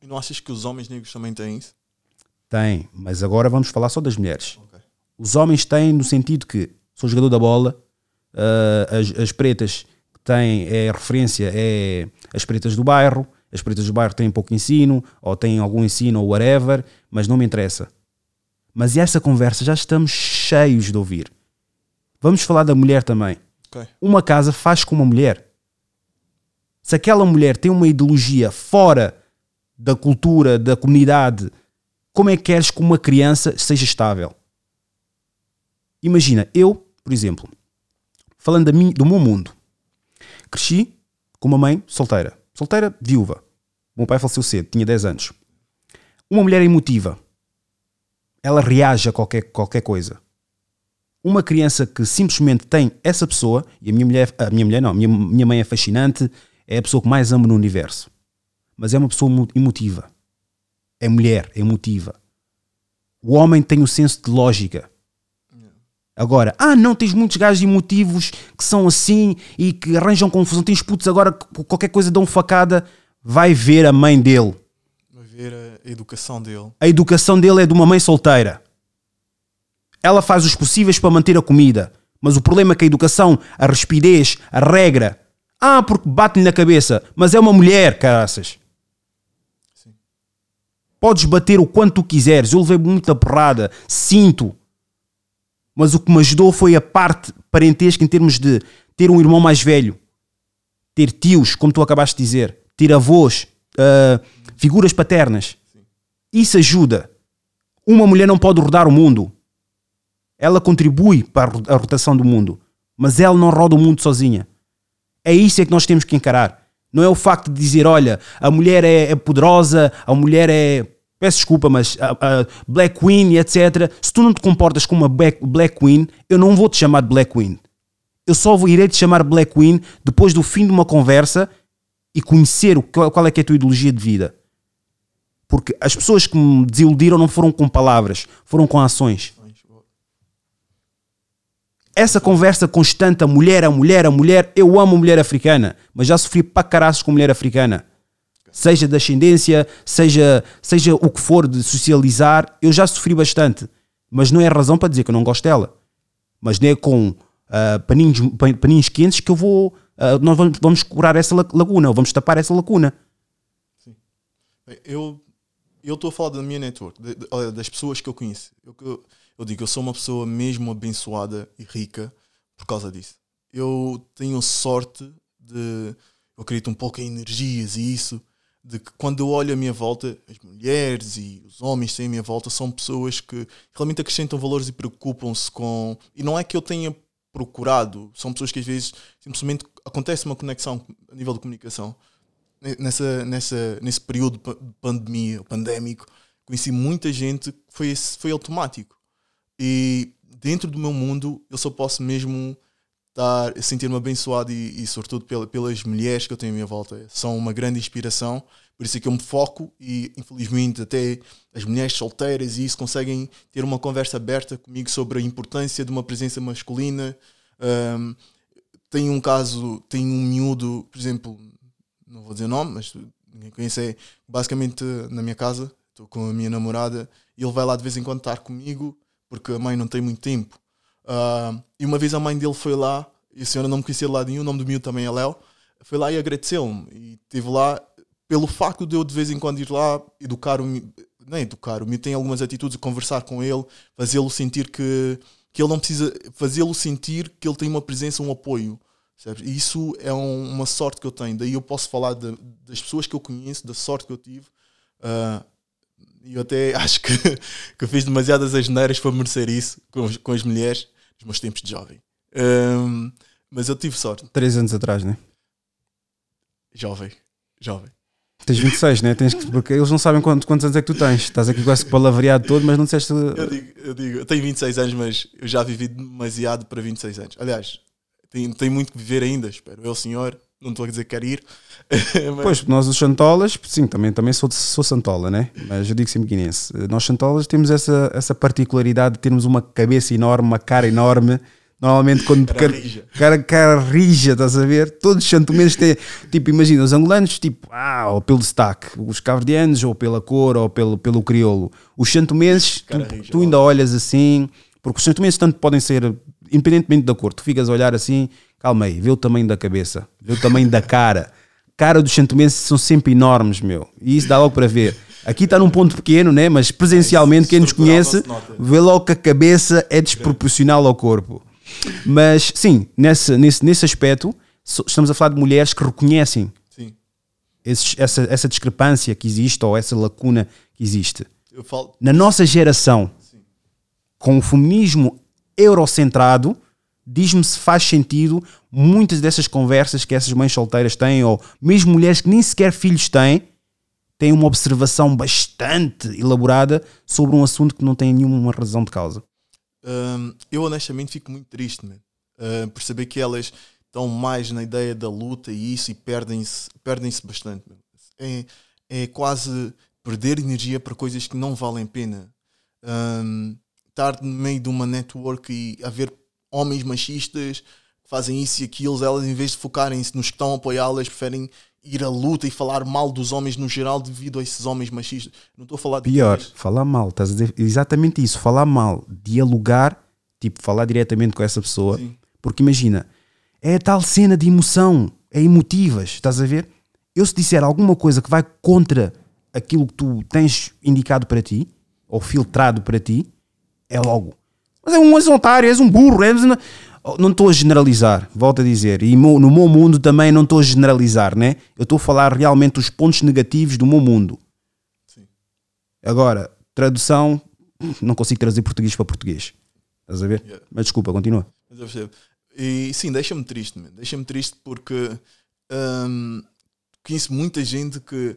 E não achas que os homens negros também têm isso? Tem, mas agora vamos falar só das mulheres. Ok. Os homens têm no sentido que sou jogador da bola, ah, as, as pretas que têm é referência é as pretas do bairro, as pretas do bairro têm pouco ensino, ou têm algum ensino ou whatever, mas não me interessa. Mas essa conversa já estamos cheios de ouvir. Vamos falar da mulher também. Ok. Uma casa faz com uma mulher. Se aquela mulher tem uma ideologia fora da cultura, da comunidade, como é que queres que uma criança seja estável? Imagina, eu, por exemplo, falando da mim- do meu mundo, cresci com uma mãe solteira. Solteira, viúva. O meu pai faleceu cedo, tinha 10 anos. Uma mulher emotiva. Ela reage a qualquer, qualquer coisa. Uma criança que simplesmente tem essa pessoa, e a minha mulher, a minha mulher não, a minha, minha mãe é fascinante, é a pessoa que mais amo no universo. Mas é uma pessoa emo- emotiva. É mulher, é emotiva. O homem tem o senso de lógica. Agora, ah, não, tens muitos gajos emotivos que são assim e que arranjam confusão. Tens putos agora que qualquer coisa dão facada. Vai ver a mãe dele. Vai ver a educação dele. A educação dele é de uma mãe solteira. Ela faz os possíveis para manter a comida. Mas o problema é que a educação, a respidez, a regra. Ah, porque bate-lhe na cabeça. Mas é uma mulher, caraças. Podes bater o quanto tu quiseres. Eu levei muita porrada. Sinto. Mas o que me ajudou foi a parte parentesca em termos de ter um irmão mais velho. Ter tios, como tu acabaste de dizer. Ter avós. ah, figuras paternas. Isso ajuda. Uma mulher não pode rodar o mundo. Ela contribui para a ro- a rotação do mundo. Mas ela não roda o mundo sozinha. É isso é que nós temos que encarar. Não é o facto de dizer, olha, a mulher é, é poderosa, a mulher é. Peço desculpa, mas a, a Black Queen etc. Se tu não te comportas como uma Black, Queen, eu não vou te chamar de Black Queen. Eu só irei te chamar Black Queen depois do fim de uma conversa e conhecer qual é que é a tua ideologia de vida. Porque as pessoas que me desiludiram não foram com palavras, foram com ações. Essa conversa constante, a mulher, a mulher, a mulher, eu amo mulher africana, mas já sofri para caraças com mulher africana. Seja de ascendência, seja, seja o que for de socializar, eu já sofri bastante. Mas não é razão para dizer que eu não gosto dela. Mas não é com ah, paninhos, pan- paninhos quentes que eu vou. ah, nós vamos, vamos curar essa la- laguna, ou vamos tapar essa lacuna. Bem, Eu estou a falar da minha network, de- de- das pessoas que eu conheço. Eu, eu, eu digo, eu sou uma pessoa mesmo abençoada e rica por causa disso. Eu tenho sorte de. Eu acredito um pouco em energias e isso. De que quando eu olho à minha volta, as mulheres e os homens que têm à minha volta são pessoas que realmente acrescentam valores e preocupam-se com. E não é que eu tenha procurado, são pessoas que às vezes simplesmente acontece uma conexão a nível de comunicação nessa, nessa, nesse período de pa- de pandemia, pandémico, conheci muita gente que foi, foi automático. E dentro do meu mundo, eu só posso mesmo estar, sentir-me abençoado e, e sobretudo pela, pelas mulheres que eu tenho à minha volta. São uma grande inspiração, por isso é que eu me foco e infelizmente até as mulheres solteiras e isso conseguem ter uma conversa aberta comigo sobre a importância de uma presença masculina. Ahm, tem um caso, tem um miúdo, por exemplo, não vou dizer nome, mas ninguém conhece, é basicamente na minha casa, estou com a minha namorada e ele vai lá de vez em quando estar comigo porque a mãe não tem muito tempo. Ah, e uma vez a mãe dele foi lá, e a senhora não me conhecia de lado nenhum, o nome do miúdo também é Léo, foi lá e agradeceu-me. E esteve lá pelo facto de eu de vez em quando ir lá educar o mi- não é educar, o miúdo tem algumas atitudes, conversar com ele, fazê-lo sentir que, que ele não precisa, fazê-lo sentir que ele tem uma presença, um apoio. E isso é um- uma sorte que eu tenho. Daí eu posso falar de- das pessoas que eu conheço, da sorte que eu tive. Ah, E eu até acho que, que eu fiz demasiadas asneiras para merecer isso com, as- com as mulheres nos meus tempos de jovem. Ahm, mas eu tive sorte. Três anos atrás, né? Jovem. Jovem. Tens 26, né? Tens que, porque eles não sabem quantos, quantos anos é que tu tens. Estás aqui esse palavreado todo, mas não disseste. Eu digo, eu digo, eu tenho 26 anos, mas eu já vivi demasiado para 26 anos. Aliás, tenho, tenho muito que viver ainda, espero. Eu, senhor, não estou a dizer que quero ir. mas- Pois, nós os Santolas, sim, também, também sou, sou Santola, né? Mas eu digo sempre guinense. Nós Santolas temos essa, essa particularidade de termos uma cabeça enorme, uma cara enorme. Normalmente quando. Cara rija. Cara, cara rija, estás a ver? Todos os santomenses têm. Tipo, imagina, os angolanos, tipo, ah, ou pelo sotaque. Os caverdianos, ou pela cor, ou pelo, pelo crioulo. Os santomenses, Cara tu, rija, tu ainda olhas assim. Porque os santomenses tanto podem ser, independentemente da cor, tu ficas a olhar assim, calma aí, vê o tamanho da cabeça, vê o tamanho da cara. Cara dos santomenses são sempre enormes, meu. E isso dá logo para ver. Aqui está num ponto pequeno, né? mas presencialmente, quem nos conhece, vê logo que a cabeça é desproporcional ao corpo. Mas sim, nesse, nesse, nesse aspecto, estamos a falar de mulheres que reconhecem Sim. essa, essa discrepância que existe ou essa lacuna que existe. Falo. Na nossa geração, com o feminismo eurocentrado, diz-me se faz sentido muitas dessas conversas que essas mães solteiras têm, ou mesmo mulheres que nem sequer filhos têm, têm uma observação bastante elaborada sobre um assunto que não tem nenhuma razão de causa. Hum, eu honestamente fico muito triste. Hum, por saber que elas estão mais na ideia da luta e isso e perdem-se perdem bastante. man. É, é quase perder energia para coisas que não valem pena. Hum, estar no meio de uma network e haver homens machistas que fazem isso e aquilo, elas em vez de focarem-se nos que estão a apoiá-las, preferem ir à luta e falar mal dos homens no geral devido a esses homens machistas. Não estou a falar de Pior, falar mal, estás a dizer exatamente isso, falar mal, dialogar, tipo, falar diretamente com essa pessoa, Sim. porque imagina, é a tal cena de emoção, é emotivas, estás a ver? Eu se disser alguma coisa que vai contra aquilo que tu tens indicado para ti, ou filtrado para ti, é logo. Mas é um és um otário, és um burro, és um- não estou a generalizar, volto a dizer, e no meu mundo também não estou a generalizar, né? Eu estou a falar realmente os pontos negativos do meu mundo. Sim. Agora, tradução, não consigo trazer português para português. Estás a ver? Yeah. Mas desculpa, continua. Mas eu percebo. E sim, deixa-me triste, deixa-me triste porque hum, conheço muita gente que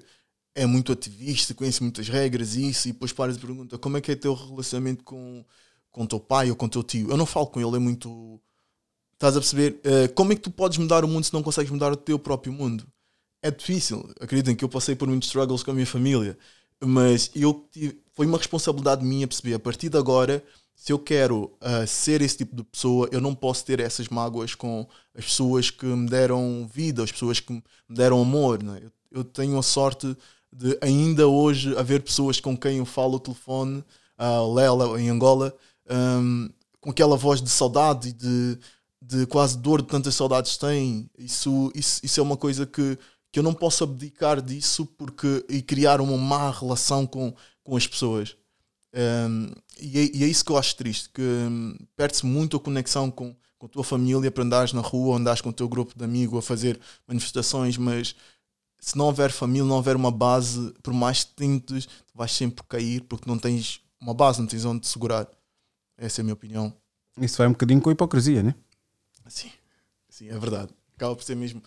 é muito ativista, conhece muitas regras e isso, e depois paras e pergunta como é que é teu relacionamento com, com teu pai ou com teu tio. Eu não falo com ele, é muito. Estás a perceber? Eh, como é que tu podes mudar o mundo se não consegues mudar o teu próprio mundo? É difícil. Acreditem que eu passei por muitos struggles com a minha família, mas eu tive, foi uma responsabilidade minha perceber a partir de agora se eu quero ah, ser esse tipo de pessoa, eu não posso ter essas mágoas com as pessoas que me deram vida, as pessoas que me deram amor. né? Eu, eu tenho a sorte de ainda hoje haver pessoas com quem eu falo ao telefone, a Lela em Angola, hum, com aquela voz de saudade e de, de quase dor de tantas saudades têm. Isso, isso, isso é uma coisa que, que eu não posso abdicar disso porque, e criar uma má relação com, com as pessoas. Um, e, é, e é isso que eu acho triste, que hum, perde-se muito a conexão com, com a tua família para andares na rua, andares com o teu grupo de amigos a fazer manifestações, mas se não houver família, não houver uma base, por mais que tentes, vais sempre cair porque não tens uma base, não tens onde te segurar. Essa é a minha opinião. Isso vai um bocadinho com a hipocrisia, né? Sim, sim, é verdade. Acaba por ser mesmo.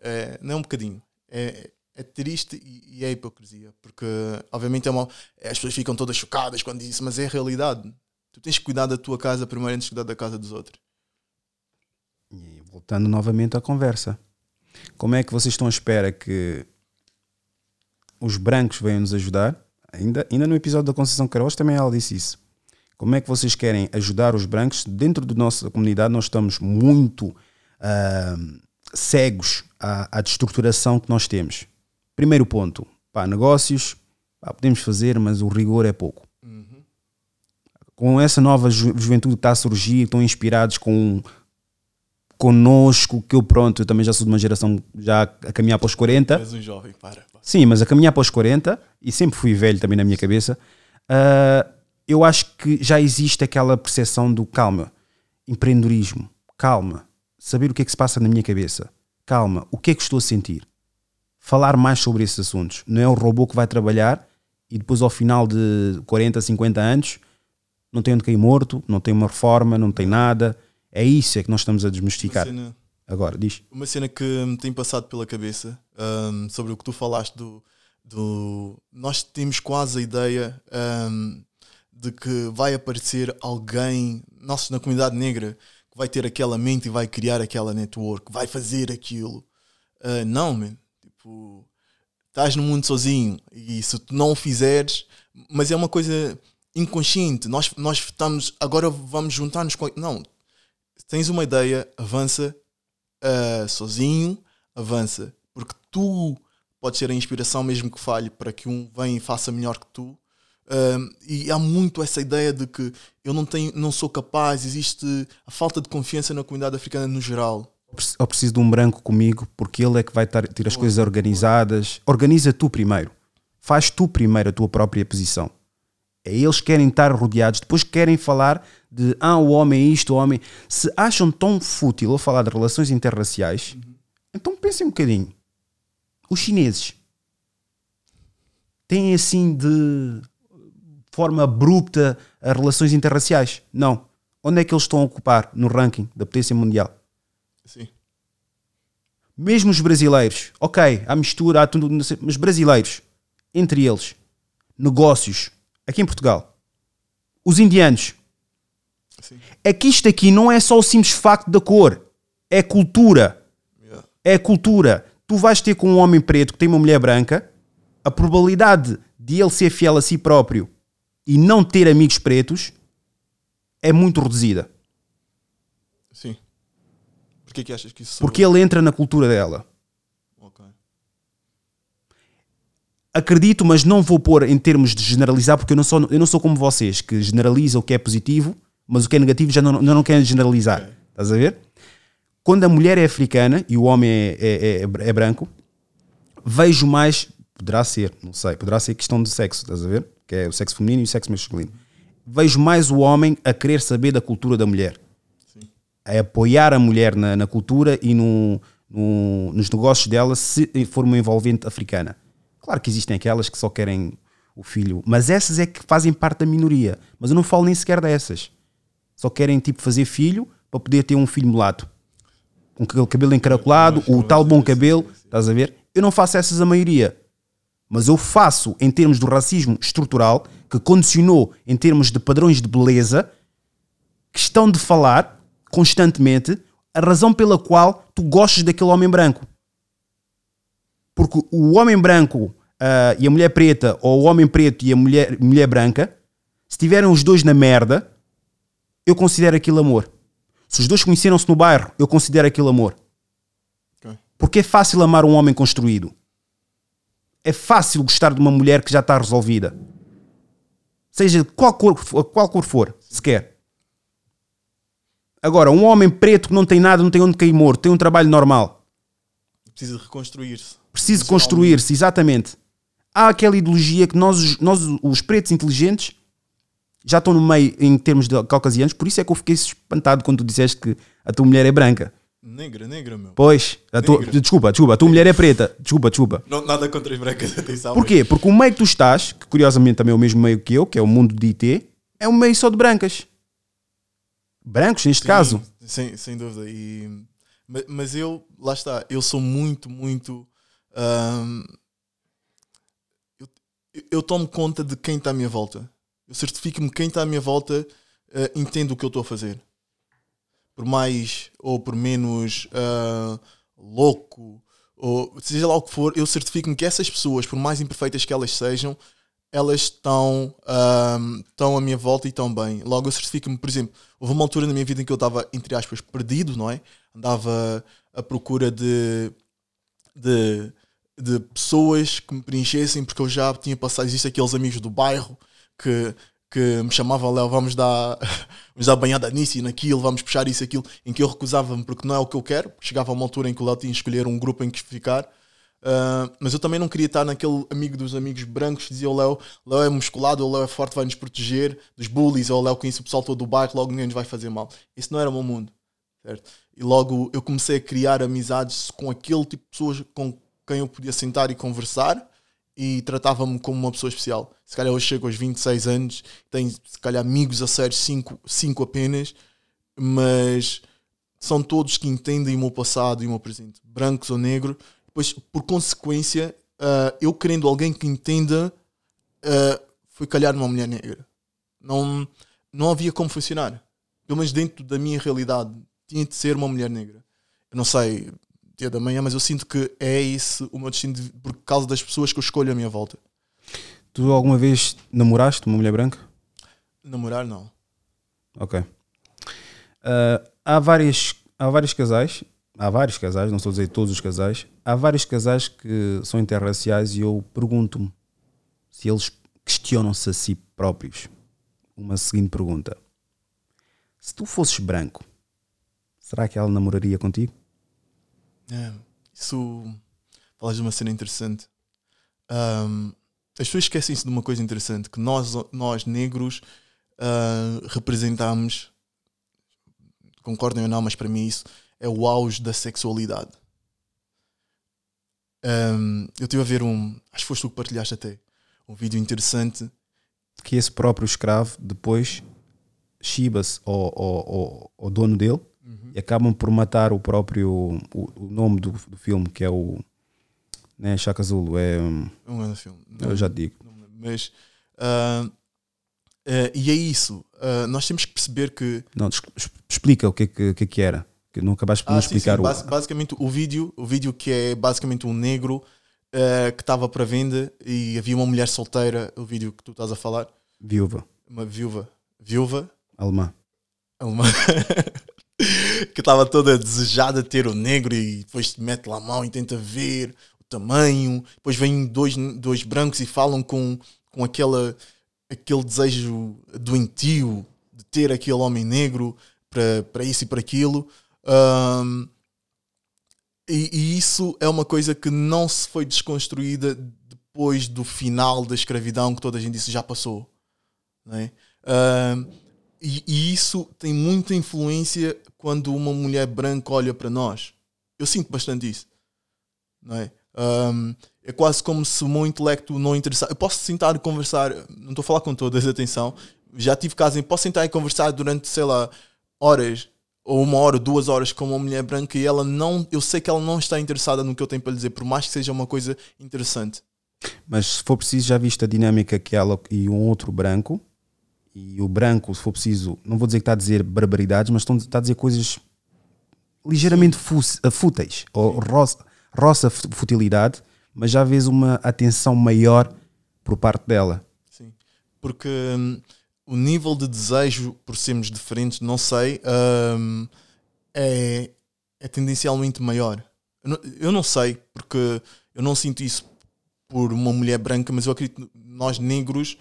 é, não é um bocadinho. É, é triste e, e é hipocrisia. Porque, obviamente, é uma, as pessoas ficam todas chocadas quando dizem isso, mas é a realidade. Tu tens que cuidar da tua casa primeiro antes de cuidar da casa dos outros. E voltando novamente à conversa. Como é que vocês estão à espera que os brancos venham nos ajudar? Ainda, ainda no episódio da Conceição Queiroz também ela disse isso. Como é que vocês querem ajudar os brancos? Dentro da nossa comunidade nós estamos muito ah, cegos à, à destruturação que nós temos. Primeiro ponto, pá, negócios, pá, podemos fazer, mas o rigor é pouco. Com essa nova ju- juventude que está a surgir, estão inspirados com conosco, que eu pronto, eu também já sou de uma geração já a caminhar para os 40. És um jovem, para. Sim, mas a caminhar para os 40, e sempre fui velho também na minha cabeça, ah, eu acho que já existe aquela percepção do calma, empreendedorismo, calma, saber o que é que se passa na minha cabeça, calma, o que é que estou a sentir, falar mais sobre esses assuntos. Não é o robô que vai trabalhar e depois ao final de 40, 50 anos não tem onde cair morto, não tem uma reforma, não tem nada. É isso é que nós estamos a desmistificar. Agora, diz. uma cena que me tem passado pela cabeça hum, sobre o que tu falaste do, do. Nós temos quase a ideia hum, de que vai aparecer alguém, nós na comunidade negra, que vai ter aquela mente e vai criar aquela network, vai fazer aquilo. Ah, não, man. Tipo, estás no mundo sozinho e se tu não o fizeres, mas é uma coisa inconsciente. Nós, nós estamos, agora vamos juntar-nos com. Não, tens uma ideia, avança ah, sozinho, avança. Porque tu podes ser a inspiração, mesmo que falhe, para que um venha e faça melhor que tu. E há muito essa ideia de que eu não tenho, não sou capaz, existe a falta de confiança na comunidade africana no geral. eu preciso de um branco comigo porque ele é que vai ter as coisas organizadas. Organiza tu primeiro. Faz tu primeiro a tua própria posição. É eles que querem estar rodeados, depois querem falar de ah, o homem é isto, o homem. Se acham tão fútil eu falar de relações interraciais, então pensem um bocadinho. Os chineses têm assim de forma abrupta as relações interraciais? Não. Onde é que eles estão a ocupar no ranking da potência mundial? Sim. Mesmo os brasileiros, ok, há mistura, há tudo, mas brasileiros, entre eles, negócios, aqui em Portugal, os indianos, Sim. é que isto aqui não é só o simples facto da cor, é cultura. Yeah. É cultura. Tu vais ter com um homem preto que tem uma mulher branca, a probabilidade de ele ser fiel a si próprio e não ter amigos pretos é muito reduzida. Sim. Porquê que achas que isso Porque ele entra na cultura dela. Ok. Acredito, mas não vou pôr em termos de generalizar, porque eu não sou, eu não sou como vocês, que generalizam o que é positivo, mas o que é negativo já não, não querem generalizar. Ok. Estás a ver? Quando a mulher é africana e o homem é, é, é- é branco, vejo mais. Poderá ser, não sei, poderá ser questão de sexo, estás a ver? Que é o sexo feminino e o sexo masculino. Vejo mais o homem a querer saber da cultura da mulher, Sim. a apoiar a mulher na, na cultura e no, no- nos negócios dela se for uma envolvente africana. Claro que existem aquelas que só querem o filho, mas essas é que fazem parte da minoria. Mas eu não falo nem sequer dessas. Só querem tipo fazer filho para poder ter um filho mulato. Com aquele cabelo encaracolado, o tal bom cabelo, estás a ver? Eu não faço essas a maioria. Mas eu faço em termos do racismo estrutural, que condicionou em termos de padrões de beleza, questão de falar constantemente a razão pela qual tu gostas daquele homem branco. Porque o homem branco ah, e a mulher preta, ou o homem preto e a mulher, mulher branca, se estiverem os dois na merda, eu considero aquilo amor. Se os dois conheceram-se no bairro, eu considero aquilo amor. Ok. Porque é fácil amar um homem construído. É fácil gostar de uma mulher que já está resolvida. Seja de qual cor, qual cor for, sequer. Agora, um homem preto que não tem nada, não tem onde cair morto, tem um trabalho normal. Precisa reconstruir-se. Precisa construir-se, exatamente. Há aquela ideologia que nós, os- nós, os pretos inteligentes, já estão no meio em termos de caucasianos, por isso é que eu fiquei espantado quando tu disseste que a tua mulher é branca. Negra, negra, meu. Pois, a tua, Negra. desculpa, desculpa, a tua mulher é preta. Desculpa, desculpa. Não, nada contra as brancas, atenção. Porquê? Porque o meio que tu estás, que curiosamente também é o mesmo meio que eu, que é o mundo de IT, é um meio só de brancas. Brancos, neste Sim, caso. Sem, sem dúvida. E, ma- mas eu, lá está, eu sou muito, muito. ahm, eu, eu tomo conta de quem está à minha volta. Eu certifico-me que quem está à minha volta ah, entende o que eu estou a fazer. Por mais ou por menos ah, louco, ou seja lá o que for, eu certifico-me que essas pessoas, por mais imperfeitas que elas sejam, elas estão, ahm, estão à minha volta e estão bem. Logo, eu certifico-me, por exemplo, houve uma altura na minha vida em que eu estava, entre aspas, perdido, não é? Andava à procura de, de, de pessoas que me preenchessem, porque eu já tinha passado. Existem aqueles amigos do bairro que, que me chamavam, Léo, vamos dar, vamos dar banhada nisso e naquilo, vamos puxar isso e aquilo, em que eu recusava-me porque não é o que eu quero. Chegava a uma altura em que o Léo tinha de escolher um grupo em que ficar. Uh, mas eu também não queria estar naquele amigo dos amigos brancos que dizia o Léo, Léo é musculado, o Léo é forte, vai nos proteger dos bullies, ou o Léo conhece o pessoal todo do bairro, logo ninguém nos vai fazer mal. Isso não era o meu mundo, certo? E logo eu comecei a criar amizades com aquele tipo de pessoas com quem eu podia sentar e conversar e tratava-me como uma pessoa especial. Se calhar hoje chego aos 26 anos, tenho se calhar amigos a sério, 5 cinco apenas, mas são todos que entendem o meu passado e o meu presente, brancos ou negro. Depois, por consequência, ah, eu querendo alguém que entenda, ah, foi calhar numa mulher negra. Não, não havia como funcionar. Pelo menos dentro da minha realidade, tinha de ser uma mulher negra. Eu não sei dia da manhã, mas eu sinto que é esse o meu destino de- por causa das pessoas que eu escolho à minha volta. Tu alguma vez namoraste uma mulher branca? Namorar, não. Ok. Ah, há, várias, há vários casais, há vários casais, não estou a dizer todos os casais, há vários casais que são interraciais e eu pergunto-me se eles questionam-se a si próprios. Uma seguinte pergunta: Se tu fosses branco, será que ela namoraria contigo? É, isso. Falas de uma cena interessante. Ahm, as pessoas esquecem-se de uma coisa interessante: que nós, nós negros, ah, representamos, concordem ou não, mas para mim isso é o auge da sexualidade. Ahm, eu estive a ver um, acho que foste tu que partilhaste até, um vídeo interessante. Que esse próprio escravo depois chiba-se ao, ao, ao dono dele e acabam por matar o próprio o, o nome do, do filme que é o né, Chaka Zulu. É É um grande filme. eu já digo. Não Mas, ah, ah, e é isso. Ah, nós temos que perceber que não explica o que é que, que, é que era que não acabaste por Ah, sim, explicar sim. o Basi- basicamente o vídeo, o vídeo que é basicamente um negro que estava para venda e havia uma mulher solteira, o vídeo que tu estás a falar, viúva. Uma viúva, viúva? Alemã. Alemã estava toda desejada de ter o negro e depois mete lá a mão e tenta ver o tamanho, depois vêm dois, dois brancos e falam com, com aquela, aquele desejo doentio de ter aquele homem negro para, para isso e para aquilo. Ahm, e, e isso é uma coisa que não se foi desconstruída depois do final da escravidão que toda a gente disse já passou. não é? Ahm, e, e isso tem muita influência quando uma mulher branca olha para nós. Eu sinto bastante isso. Não é? Ahm, é quase como se o meu intelecto não interessasse. Eu posso sentar e conversar, não estou a falar com todas, atenção. Já tive casos em posso sentar e conversar durante, sei lá, horas, ou uma hora, duas horas com uma mulher branca e ela não, eu sei que ela não está interessada no que eu tenho para lhe dizer, por mais que seja uma coisa interessante. mas se for preciso já viste a dinâmica que ela e um outro branco e o branco se for preciso não vou dizer que está a dizer barbaridades mas está a dizer coisas ligeiramente fu- fúteis ou roça, roça fu- futilidade mas já vês uma atenção maior por parte dela Sim. Porque hum, o nível de desejo por sermos diferentes, não sei, hum, é, é tendencialmente maior. Eu não, eu não sei, porque eu não sinto isso por uma mulher branca, mas eu acredito que nós negros,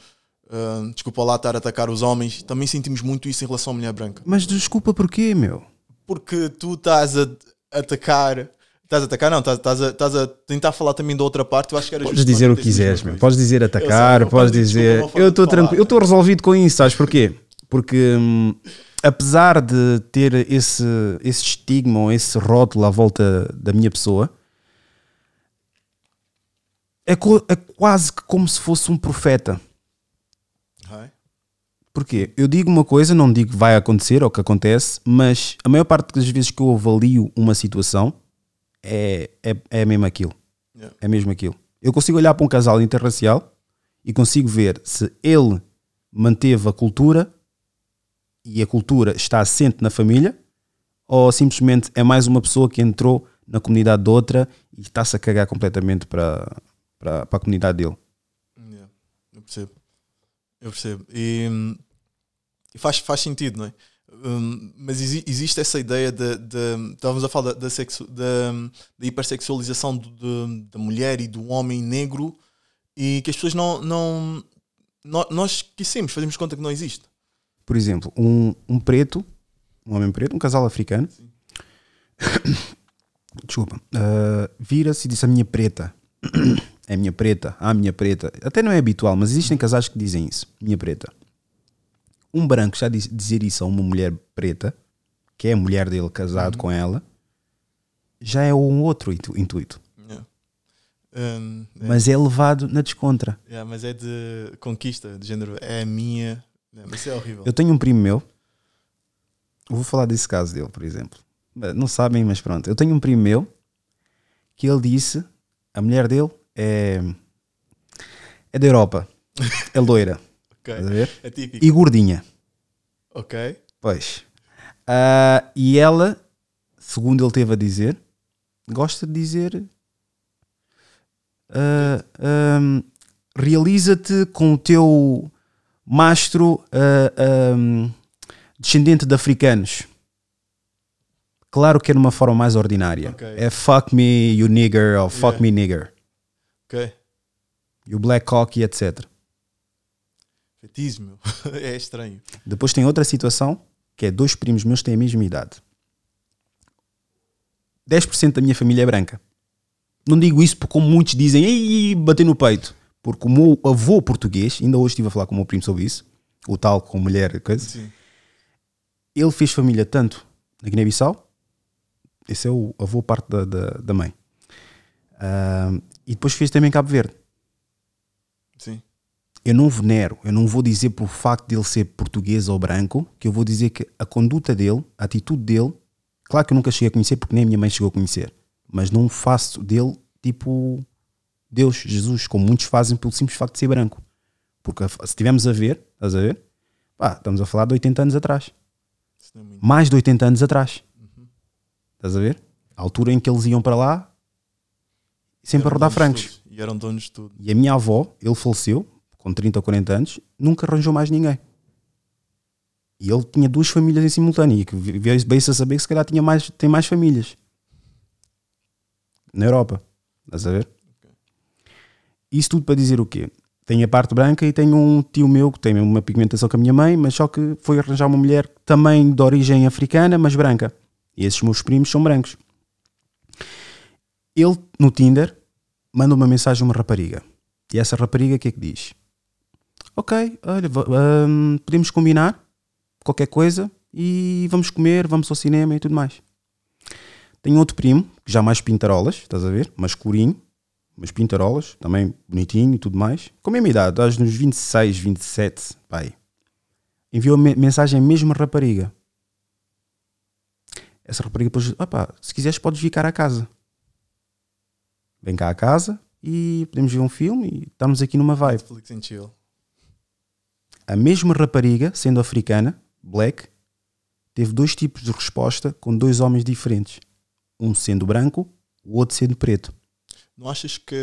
hum, desculpa lá estar a atacar os homens, também sentimos muito isso em relação à mulher branca. mas desculpa porquê meu Porque tu estás a atacar. Estás a atacar, não, estás, a, estás a tentar falar também da outra parte. Eu acho que era Podes dizer o que quiseres, meu. podes dizer atacar, sei, podes desculpa, dizer. forma Eu estou tranquilo, eu estou resolvido com isso, sabes porquê? Porque hum, apesar de ter esse, esse estigma ou esse rótulo à volta da minha pessoa, é, é quase que como se fosse um profeta. Porquê? Eu digo uma coisa, não digo que vai acontecer ou que acontece, mas a maior parte das vezes que eu avalio uma situação é, é, é mesmo aquilo. Yeah. É mesmo aquilo. Eu consigo olhar para um casal interracial e consigo ver se ele manteve a cultura e a cultura está assente na família ou simplesmente é mais uma pessoa que entrou na comunidade de outra e está-se a cagar completamente para, para, para a comunidade dele. Yeah, eu percebo. Eu percebo. E, hum, e faz, faz sentido, não é? Hum, mas exi- existe essa ideia de, de- estávamos a falar da, da, sexu- da, da hipersexualização do- de- da mulher e do homem negro e que as pessoas não, não nó- nós esquecemos, fazemos conta que não existe. Por exemplo, um, um preto, um homem preto, um casal africano, desculpa, ah, vira-se e diz a minha preta. É a minha preta, ah, minha preta. Até não é habitual, mas existem casais que dizem isso, minha preta. Um branco já diz- dizer isso a uma mulher preta, que é a mulher dele casado com ela, já é um outro intu- intuito. Yeah. Hum, é, Mas é levado na descontra. yeah, mas é de conquista, de género, é a minha. Mas isso é horrível. Eu tenho um primo meu, eu vou falar desse caso dele, por exemplo. Não sabem, mas pronto. Eu tenho um primo meu que ele disse: a mulher dele é, é da Europa, é loira. estás a ver? E gordinha, Ok. pois. Ah, e ela, segundo ele teve a dizer, gosta de dizer: ah, ahm, realiza-te com o teu mastro ah, ahm, descendente de africanos. Claro que é numa forma mais ordinária. Ok. É fuck me, you nigger, ou fuck Yeah. me, nigger. Ok. You black cock e etc. Meu. é estranho. Depois tem outra situação que é dois primos meus têm a mesma idade. 10% da minha família é branca. Não digo isso porque como muitos dizem, ei, bater no peito. Porque o meu avô português, ainda hoje estive a falar com o meu primo sobre isso, o tal com mulher, coisa, Sim. ele fez família tanto na Guiné-Bissau, esse é o avô parte da, da, da mãe, Ah, e depois fez também em Cabo Verde. Eu não venero, eu não vou dizer por facto dele ser português ou branco, que eu vou dizer que a conduta dele, a atitude dele, claro que eu nunca cheguei a conhecer porque nem a minha mãe chegou a conhecer, mas não faço dele tipo Deus, Jesus, como muitos fazem pelo simples facto de ser branco. Porque se estivermos a ver, estás a ver? Pá, estamos a falar de 80 anos atrás. É muito. Mais de 80 anos atrás. Estás a ver? A altura em que eles iam para lá, sempre a rodar francos. E eram donos de tudo. E a minha avó, ele faleceu com 30 ou 40 anos, nunca arranjou mais ninguém. E ele tinha duas famílias em simultâneo. E que veio- veio-se a saber que se calhar tinha mais, tem mais famílias na Europa. Estás a ver? Isso tudo para dizer o quê? Tenho a parte branca e tenho um tio meu que tem uma pigmentação com a minha mãe, mas só que foi arranjar uma mulher também de origem africana, mas branca. E esses meus primos são brancos. Ele, no Tinder, manda uma mensagem a uma rapariga. E essa rapariga o que é que diz? Ok, olha, hum, podemos combinar qualquer coisa e vamos comer, vamos ao cinema e tudo mais. Tenho outro primo, que já mais pintarolas, estás a ver? Mais escurinho, mas pintarolas, também bonitinho e tudo mais. Com a mesma idade, acho nos 26, 27, pai. Enviou me mensagem à mesma rapariga. Essa rapariga depois, opá, se quiseres podes vir cá à casa. Vem cá à casa e podemos ver um filme e estamos aqui numa vibe. Netflix and chill. A mesma rapariga, sendo africana, black, teve dois tipos de resposta com dois homens diferentes. Um sendo branco, o outro sendo preto. Não achas que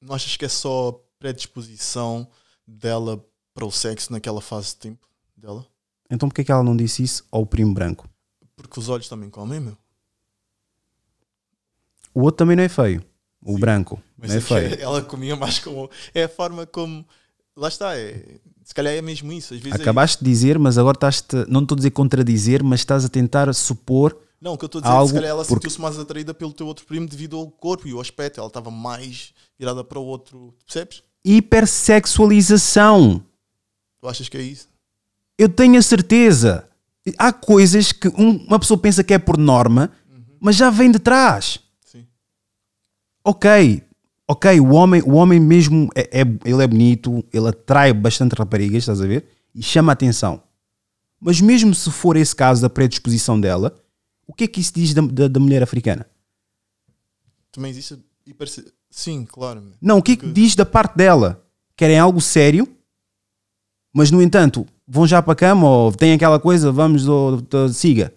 não achas que é só predisposição dela para o sexo naquela fase de tempo dela? Então porquê é que ela não disse isso ao primo branco? Porque os olhos também comem, meu. O outro também não é feio. O Sim. branco Mas não é é feio. ela comia mais como. É a forma como. Lá está, é, se calhar é mesmo isso. Às vezes é Acabaste de dizer, mas agora estás não estou a dizer contradizer, mas estás a tentar supor. Não, o que eu estou a dizer é que algo se calhar ela porque- sentiu-se mais atraída pelo teu outro primo devido ao corpo e ao aspecto. Ela estava mais virada para o outro. Percebes? Hipersexualização. Tu achas que é isso? Eu tenho a certeza. Há coisas que um- uma pessoa pensa que é por norma, mas já vem de trás. Sim. ok, ok, o homem, o homem mesmo é, é- ele é bonito, ele atrai bastante raparigas, estás a ver? E chama a atenção. Mas mesmo se for esse caso da predisposição dela, o que é que isso diz da, da- da mulher africana? Também existe. hiper- Sim, claro. Não, o que é que diz da parte dela? Querem algo sério, mas no entanto, vão já para a cama ou tem aquela coisa, vamos, ou, ou, siga.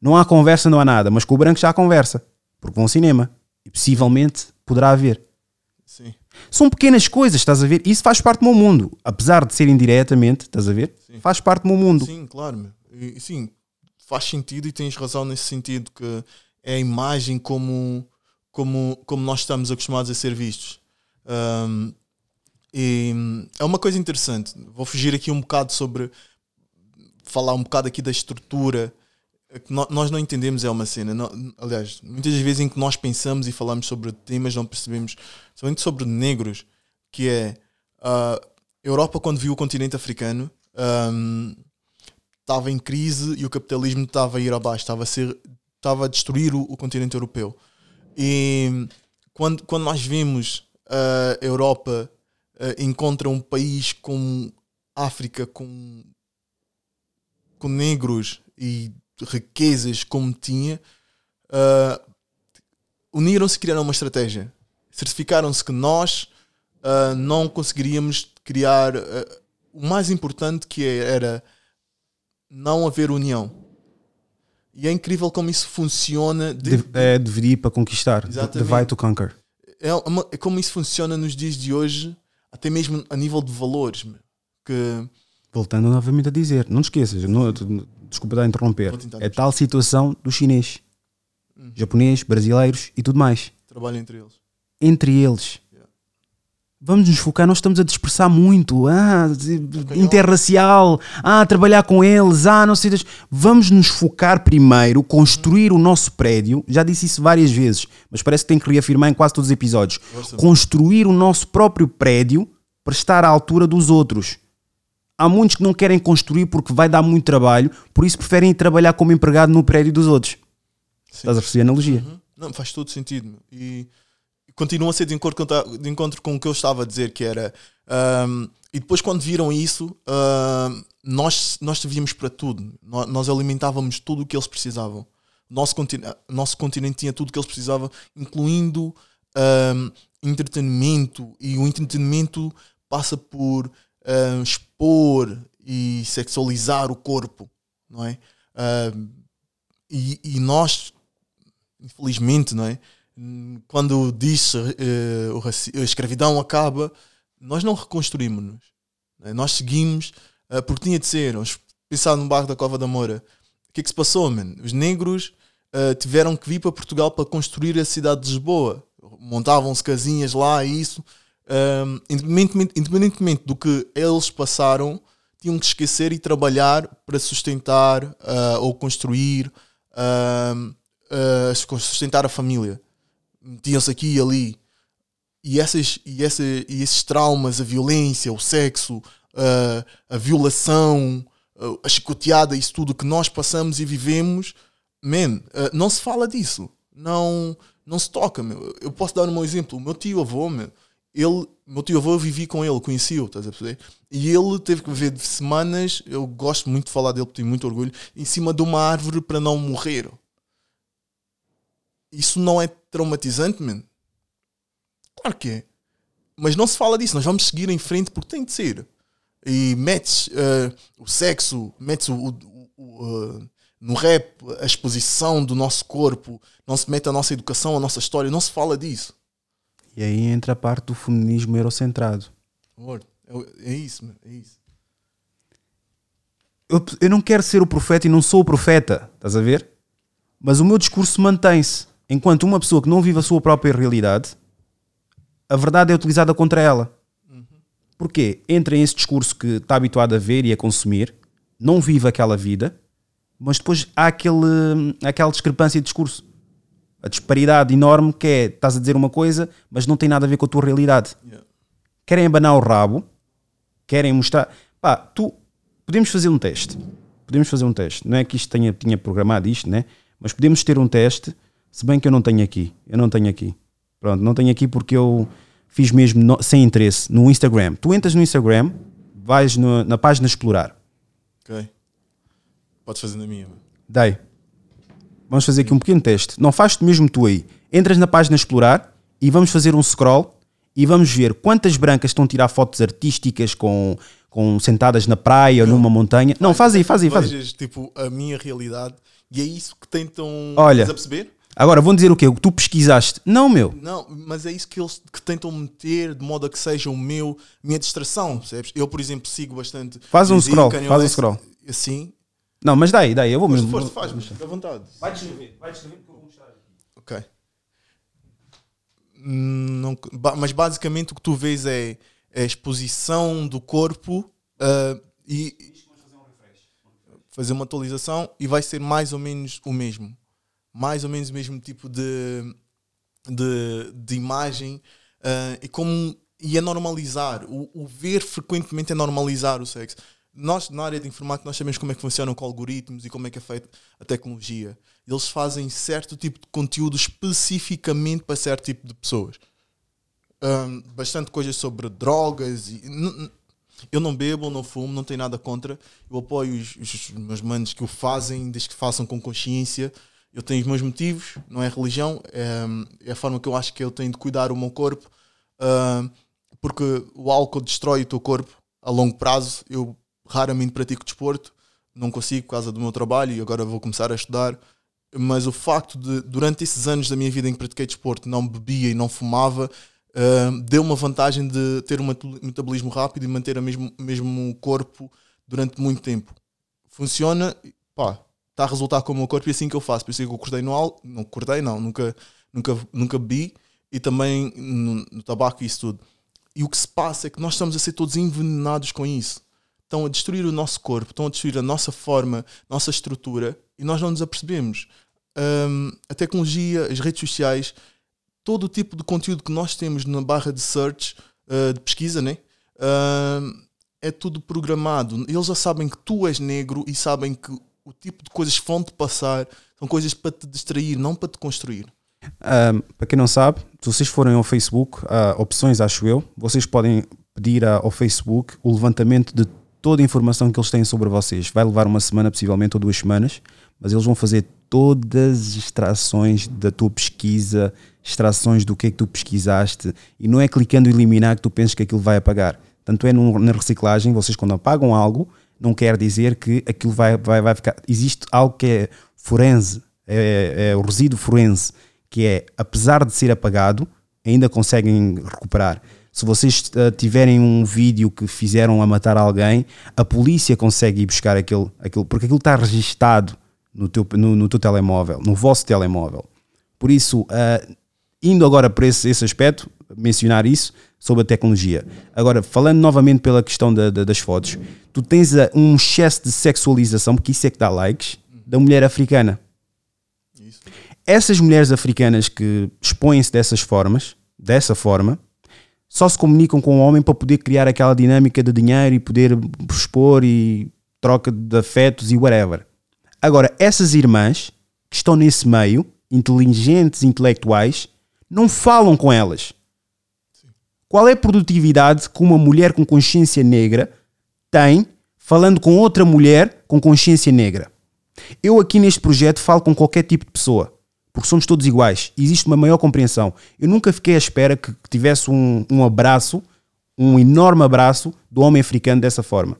Não há conversa, não há nada, mas com o branco já há conversa, porque vão ao cinema e possivelmente poderá haver. Sim. São pequenas coisas, estás a ver? Isso faz parte do meu mundo. Apesar de ser indiretamente, estás a ver? Sim. Faz parte do meu mundo. Sim, claro. E, sim, faz sentido e tens razão nesse sentido que é a imagem como, como, como nós estamos acostumados a ser vistos. Ahm, e é uma coisa interessante. Vou fugir aqui um bocado sobre falar um bocado aqui da estrutura que nós não entendemos é uma cena. Não- aliás, muitas das vezes em que nós pensamos e falamos sobre temas não percebemos, somente sobre negros, que é a Europa quando viu o continente africano ahm, estava em crise e o capitalismo estava a ir abaixo, estava a, ser, estava a destruir o, o continente europeu. E quando, quando nós vimos a Europa ah, encontra um país como África com, com negros e riquezas como tinha, ah, uniram-se e criaram uma estratégia. Certificaram-se que nós ah, não conseguiríamos criar ah, o mais importante que era não haver união. E é incrível como isso funciona. de- De, é dividir para conquistar. Exatamente. Divide to conquer. é, uma- é como isso funciona nos dias de hoje, até mesmo a nível de valores. Que Voltando novamente a dizer, não te esqueças, não- desculpa estar a interromper. Vou tentar É tal situação do chinês, japonês, brasileiros e tudo mais. trabalham entre eles. Entre eles. Yeah. Vamos nos focar, nós estamos a dispersar muito. Ah, interracial, ah, trabalhar com eles, ah, não sei. Vamos nos focar primeiro, construir o nosso prédio. Já disse isso várias vezes, mas parece que tem que reafirmar em quase todos os episódios. Construir o nosso próprio prédio para estar à altura dos outros. Há muitos que não querem construir porque vai dar muito trabalho, por isso preferem ir trabalhar como empregado no prédio dos outros. Sim. Estás a perceber a analogia? Uhum. Não, faz todo sentido. E continua a ser de encontro, de encontro com o que eu estava a dizer, que era. Um, e depois, quando viram isso, uh, nós, nós servíamos para tudo. Nós, nós alimentávamos tudo o que eles precisavam. Nosso nosso continente tinha tudo o que eles precisavam, incluindo um, entretenimento. E o entretenimento passa por um, expor e sexualizar o corpo, não é? e, e nós, infelizmente, não é? quando diz uh, a escravidão acaba, nós não reconstruímos-nos. Né? Nós seguimos uh, porque tinha de ser. Vamos pensar no bairro da Cova da Moura. O que é que se passou, man? Os negros uh, tiveram que vir para Portugal para construir a cidade de Lisboa. Montavam-se casinhas lá e isso. Um, independentemente, independentemente, do que eles passaram, tinham que esquecer e trabalhar para sustentar uh, ou construir, uh, uh, sustentar a família metiam-se aqui e ali. E, essas, e, essa, e esses traumas, a violência, o sexo, uh, a violação, a chicoteada, isso tudo que nós passamos e vivemos, man, não se fala disso. Não, não se toca. Meu. Eu posso dar um exemplo. O meu tio avô, meu, ele, meu tio avô, eu vivi com ele, conheci-o, estás a perceber? E ele teve que viver de semanas, eu gosto muito de falar dele, tenho muito orgulho, em cima de uma árvore para não morrer isso não é traumatizante, man? Claro que é. Mas não se fala disso, nós vamos seguir em frente porque tem de ser. E metes uh, o sexo, metes o, o, o uh, no rap a exposição do nosso corpo, não se mete a nossa educação, a nossa história, não se fala disso. E aí entra a parte do feminismo eurocentrado. É, é isso, é isso. Eu, eu não quero ser o profeta e não sou o profeta, estás a ver? Mas o meu discurso mantém-se enquanto uma pessoa que não vive a sua própria realidade, a verdade é utilizada contra ela. Uhum. Porquê? Entra em esse discurso que está habituado a ver e a consumir, não vive aquela vida, mas depois há aquele, aquela discrepância de discurso. A disparidade enorme que é, estás a dizer uma coisa, mas não tem nada a ver com a tua realidade. Yeah. Querem abanar o rabo, querem mostrar. Pá, tu. Podemos fazer um teste. Podemos fazer um teste. Não é que isto tenha, tinha programado isto, né? Mas podemos ter um teste se bem que eu não tenho aqui. Eu não tenho aqui. Pronto, não tenho aqui porque eu fiz mesmo no, sem interesse no Instagram. Tu entras no Instagram, vais no, na página explorar. Ok. Podes fazer na minha. Dai. Vamos fazer aqui um pequeno teste. Não faz-te mesmo tu aí. Entras na página explorar e vamos fazer um scroll e vamos ver quantas brancas estão a tirar fotos artísticas com, com sentadas na praia ou numa montanha. Não, faz aí, faz aí, faz aí. tipo a minha realidade e é isso que tentam Olha, perceber? Agora, vão dizer o quê? O que tu pesquisaste? Não, meu. Não, mas é isso que eles que tentam meter de modo a que seja o meu, minha distração, percebes? Eu, por exemplo, sigo bastante. Faz um scroll, faz um scroll. Assim. Não, mas daí, daí, eu vou mesmo. Força, faz, fica à vontade. Vai descrever, vai descrever porque eu vou mostrar aqui. Ok. Hum, não, mas basicamente o que tu vês é, é a exposição do corpo uh, e fazer uma atualização e vai ser mais ou menos o mesmo mais ou menos o mesmo tipo de, de, de imagem uh, e como e é normalizar o, o, ver frequentemente é normalizar o sexo nós na área de informática nós sabemos como é que funcionam com algoritmos e como é que é feita a tecnologia eles fazem certo tipo de conteúdo especificamente para certo tipo de pessoas um, bastante coisas sobre drogas e eu não bebo, não fumo, não tenho nada contra. Eu apoio os, os meus manos que o fazem, desde que façam com consciência eu tenho os meus motivos, não é religião, é, é, a forma que eu acho que eu tenho de cuidar o meu corpo, uh, porque o álcool destrói o teu corpo a longo prazo. Eu raramente pratico desporto, não consigo por causa do meu trabalho e agora vou começar a estudar. Mas o facto de, durante esses anos da minha vida em que pratiquei desporto, não bebia e não fumava, uh, deu uma vantagem de ter um metabolismo rápido e manter o mesmo, mesmo corpo durante muito tempo. Funciona, pá, está a resultar com o meu corpo e é assim que eu faço. Por isso é que eu cortei no álcool, não cortei, não, nunca, nunca, nunca bebi e também no, no tabaco e isso tudo. E o que se passa é que nós estamos a ser todos envenenados com isso. Estão a destruir o nosso corpo, estão a destruir a nossa forma, nossa estrutura e nós não nos apercebemos. Um, a tecnologia, as redes sociais, todo o tipo de conteúdo que nós temos na barra de search, uh, de pesquisa, né? Uh, é tudo programado. Eles já sabem que tu és negro e sabem que o tipo de coisas que vão te passar são coisas para te distrair, não para te construir. Um, para quem não sabe, se vocês forem ao Facebook, uh, opções acho eu, vocês podem pedir ao Facebook o levantamento de toda a informação que eles têm sobre vocês. Vai levar uma semana, possivelmente, ou duas semanas, mas eles vão fazer todas as extrações da tua pesquisa, extrações do que é que tu pesquisaste, e não é clicando eliminar que tu pensas que aquilo vai apagar. Tanto é no, na reciclagem, vocês quando apagam algo, não quer dizer que aquilo vai, vai, vai ficar. Existe algo que é forense, é, é o resíduo forense, que é, apesar de ser apagado, ainda conseguem recuperar. Se vocês uh, tiverem um vídeo que fizeram a matar alguém, a polícia consegue ir buscar aquele, aquele porque aquilo está registado no teu, no, no teu telemóvel, no vosso telemóvel. Por isso, uh, indo agora para esse, esse aspecto, mencionar isso sobre a tecnologia. Agora, falando novamente pela questão da, da, das fotos, tu tens a, um excesso de sexualização, porque isso é que dá likes, da mulher africana. Isso. Essas mulheres africanas que expõem-se dessas formas, dessa forma, só se comunicam com o homem para poder criar aquela dinâmica de dinheiro e poder expor e troca de afetos e whatever. Agora, essas irmãs que estão nesse meio, inteligentes, intelectuais, não falam com elas. Qual é a produtividade que uma mulher com consciência negra tem falando com outra mulher com consciência negra? Eu aqui neste projeto falo com qualquer tipo de pessoa, porque somos todos iguais. Existe uma maior compreensão. Eu nunca fiquei à espera que tivesse um, um abraço, um enorme abraço do homem africano dessa forma.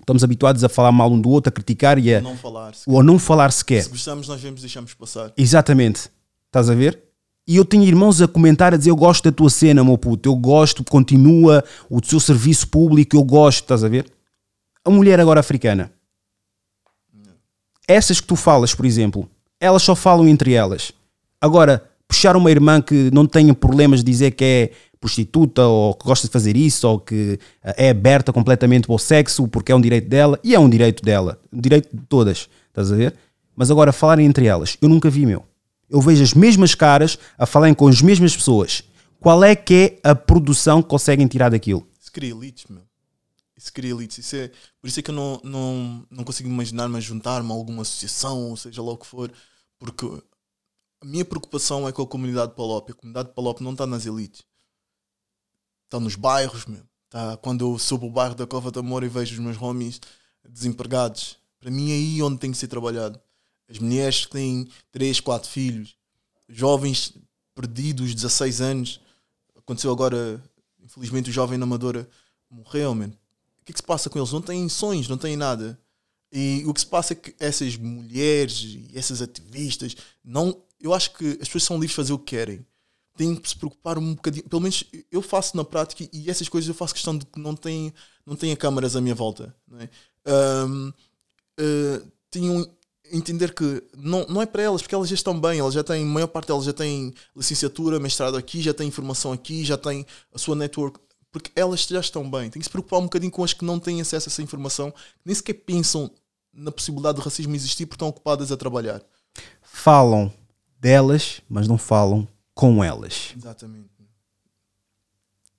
Estamos habituados a falar mal um do outro, a criticar e a. Não falar sequer. Ou não falar sequer. Se gostamos, nós vemos, deixamos passar. Exatamente. Estás a ver? E eu tenho irmãos a comentar, a dizer: Eu gosto da tua cena, meu puto, eu gosto, continua o teu serviço público, eu gosto, estás a ver? A mulher agora africana, essas que tu falas, por exemplo, elas só falam entre elas. Agora, puxar uma irmã que não tenha problemas de dizer que é prostituta ou que gosta de fazer isso ou que eh, é aberta completamente ao sexo porque é um direito dela e é um direito dela, um direito de todas, estás a ver? Mas agora falarem entre elas, eu nunca vi, meu. Eu vejo as mesmas caras a falarem com as mesmas pessoas. Qual é que é a produção que conseguem tirar daquilo? Isso cria elites, meu. Isso cria elites. Isso é, por isso é que eu não, não, não consigo imaginar-me a juntar-me a alguma associação, ou seja lá o que for, porque a minha preocupação é com a comunidade de Palop. A comunidade de Palop não está nas elites está nos bairros, meu. Tá, quando eu subo o bairro da Cova da Moura e vejo os meus homies desempregados, para mim é aí onde tem que ser trabalhado. As mulheres que têm 3, 4 filhos, jovens perdidos, 16 anos. Aconteceu agora, infelizmente, o jovem na Amadora morreu, man. O que é que se passa com eles? Não têm sonhos, não têm nada. E o que se passa é que essas mulheres e essas ativistas, não, eu acho que as pessoas são livres de fazer o que querem tem que se preocupar um bocadinho. Pelo menos eu faço na prática e essas coisas eu faço questão de que não tenha, não tenha câmaras à minha volta. Não é? um, uh, eh, entender que não, não é para elas, porque elas já estão bem, elas já têm, a maior parte delas já têm licenciatura, mestrado aqui, já têm informação aqui, já têm a sua network, porque elas já estão bem. Tem que se preocupar um bocadinho com as que não têm acesso a essa informação, nem sequer pensam na possibilidade do racismo existir porque estão ocupadas a trabalhar. Falam delas, mas não falam com elas. Exatamente.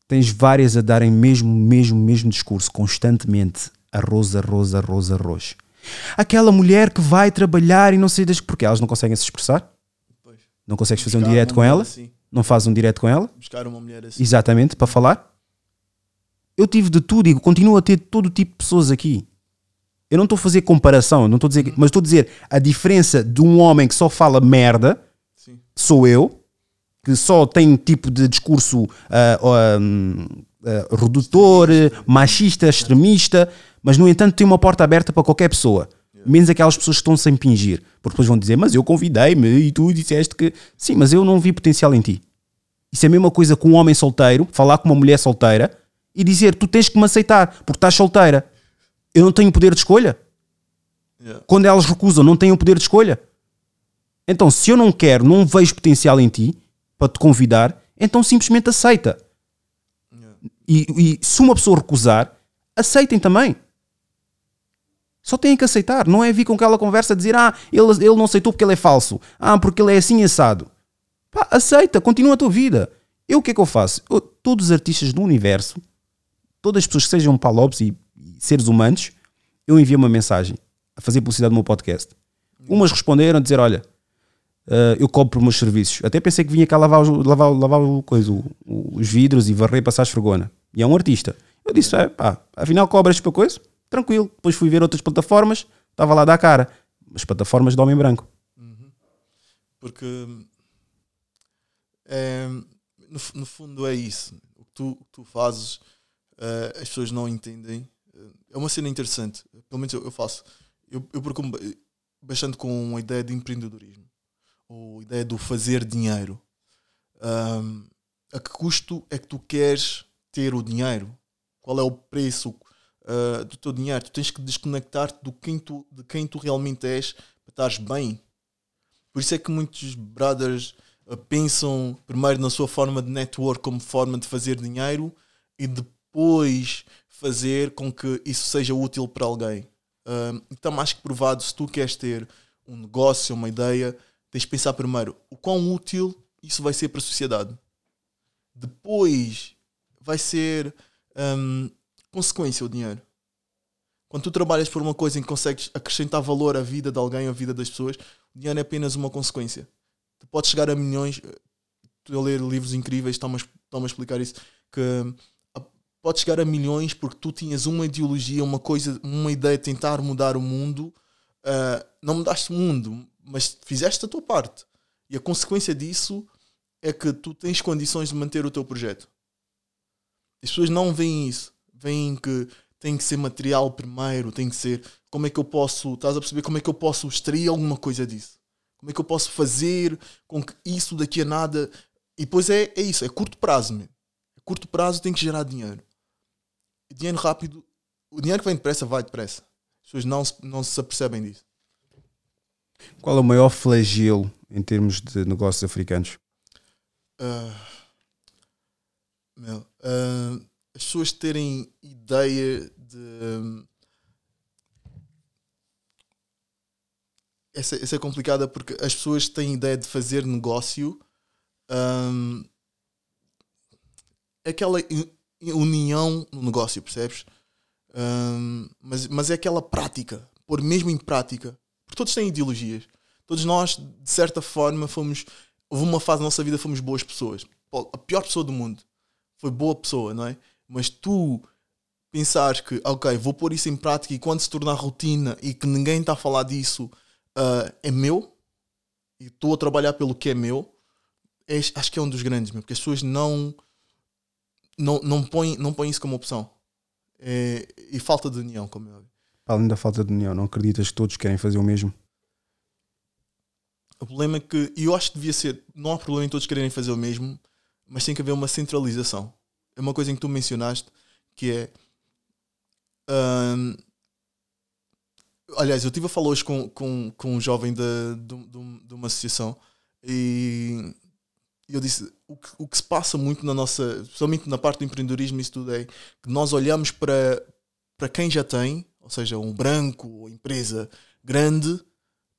Tens várias a darem mesmo, mesmo, mesmo discurso, constantemente. Arroz, arroz, arroz, arroz. Aquela mulher que vai trabalhar e não sei das porque elas não conseguem se expressar. Pois. Não consegues fazer um direto com ela? Assim. Não fazes um direto com ela? Buscar uma mulher assim. Exatamente, para falar. Eu tive de tudo e continuo a ter todo tipo de pessoas aqui. Eu não estou a fazer comparação, não estou a dizer, uhum. mas estou a dizer a diferença de um homem que só fala merda, Sim. sou eu, que só tem um tipo de discurso uh, uh, redutor, machista, extremista, mas no entanto tem uma porta aberta para qualquer pessoa. Menos aquelas pessoas que estão sem pingir. Porque depois vão dizer, mas eu convidei-me e tu disseste que. Sim, mas eu não vi potencial em ti. Isso é a mesma coisa com um homem solteiro, falar com uma mulher solteira e dizer, tu tens que me aceitar porque estás solteira. Eu não tenho poder de escolha. Yeah. Quando elas recusam, não tenho poder de escolha. Então, se eu não quero, não vejo potencial em ti, para te convidar, então simplesmente aceita. E, e se uma pessoa recusar, aceitem também. Só têm que aceitar. Não é vir com aquela conversa dizer ah, ele, ele não aceitou porque ele é falso. Ah, porque ele é assim assado. Pá, aceita, continua a tua vida. Eu o que é que eu faço? Eu, todos os artistas do universo, todas as pessoas que sejam palopes e seres humanos, eu envio uma mensagem a fazer publicidade do meu podcast. Umas responderam a dizer: Olha, uh, eu cobro os meus serviços. Até pensei que vinha cá lavar, lavar, lavar o coisa, o, os vidros e varrer e passar a esfregona. E é um artista. Eu disse: é, pá, afinal cobras para coisa? Tranquilo. Depois fui ver outras plataformas, estava lá a dar cara. As plataformas de homem branco. Uhum. Porque é, no, no, fundo é isso. O que tu, tu fazes, uh, as pessoas não entendem. É uma cena interessante. Pelo menos eu, eu faço. Eu, eu preocupo bastante com a ideia de empreendedorismo. Ou a ideia do fazer dinheiro. Um, a que custo é que tu queres ter o dinheiro? Qual é o preço uh, do teu dinheiro? Tu tens que desconectar-te de quem tu realmente és para estares bem. Por isso é que muitos brothers uh, pensam primeiro na sua forma de network como forma de fazer dinheiro e depois fazer com que isso seja útil para alguém. Está mais que provado, se tu queres ter um negócio, uma ideia, tens de pensar primeiro o quão útil isso vai ser para a sociedade. Depois vai ser um, consequência o dinheiro. Quando tu trabalhas por uma coisa em que consegues acrescentar valor à vida de alguém, à vida das pessoas, o dinheiro é apenas uma consequência. Tu podes chegar a milhões. Estou a ler livros incríveis, estão-me a, a explicar isso. Que podes chegar a milhões porque tu tinhas uma ideologia, uma coisa, uma ideia de tentar mudar o mundo. Uh, não mudaste o mundo, mas fizeste a tua parte. E a consequência disso é que tu tens condições de manter o teu projeto. As pessoas não veem isso. Veem que tem que ser material primeiro, tem que ser como é que eu posso, estás a perceber como é que eu posso extrair alguma coisa disso? Como é que eu posso fazer com que isso daqui a nada. E depois é, é isso, é curto prazo, mesmo. curto prazo tem que gerar dinheiro dinheiro rápido, o dinheiro que vem depressa vai depressa. As pessoas não se, não se apercebem disso. Qual é o maior flagelo em termos de negócios africanos? Uh, meu, uh, as pessoas terem ideia de. Um, essa, essa é complicada porque as pessoas têm ideia de fazer negócio. Um, aquela união no negócio, percebes? Um, mas, mas é aquela prática, pôr mesmo em prática. Porque todos têm ideologias. Todos nós, de certa forma, fomos. Houve uma fase da nossa vida fomos boas pessoas. A pior pessoa do mundo foi boa pessoa, não é? Mas tu pensares que, ok, vou pôr isso em prática e quando se tornar rotina e que ninguém está a falar disso, uh, é meu e estou a trabalhar pelo que é meu, é, acho que é um dos grandes, meu, porque as pessoas não não, não, põe, não põe isso como opção. É, e falta de união, como eu Além da falta de união, não acreditas que todos querem fazer o mesmo? O problema é que, e eu acho que devia ser, não há problema em todos quererem fazer o mesmo, mas tem que haver uma centralização. É uma coisa que tu mencionaste, que é. Hum, aliás, eu estive a falar hoje com, com, com um jovem de, de, de uma associação e eu disse, o que, o que se passa muito na nossa, especialmente na parte do empreendedorismo, isso tudo é que nós olhamos para, para quem já tem, ou seja, um branco ou empresa grande,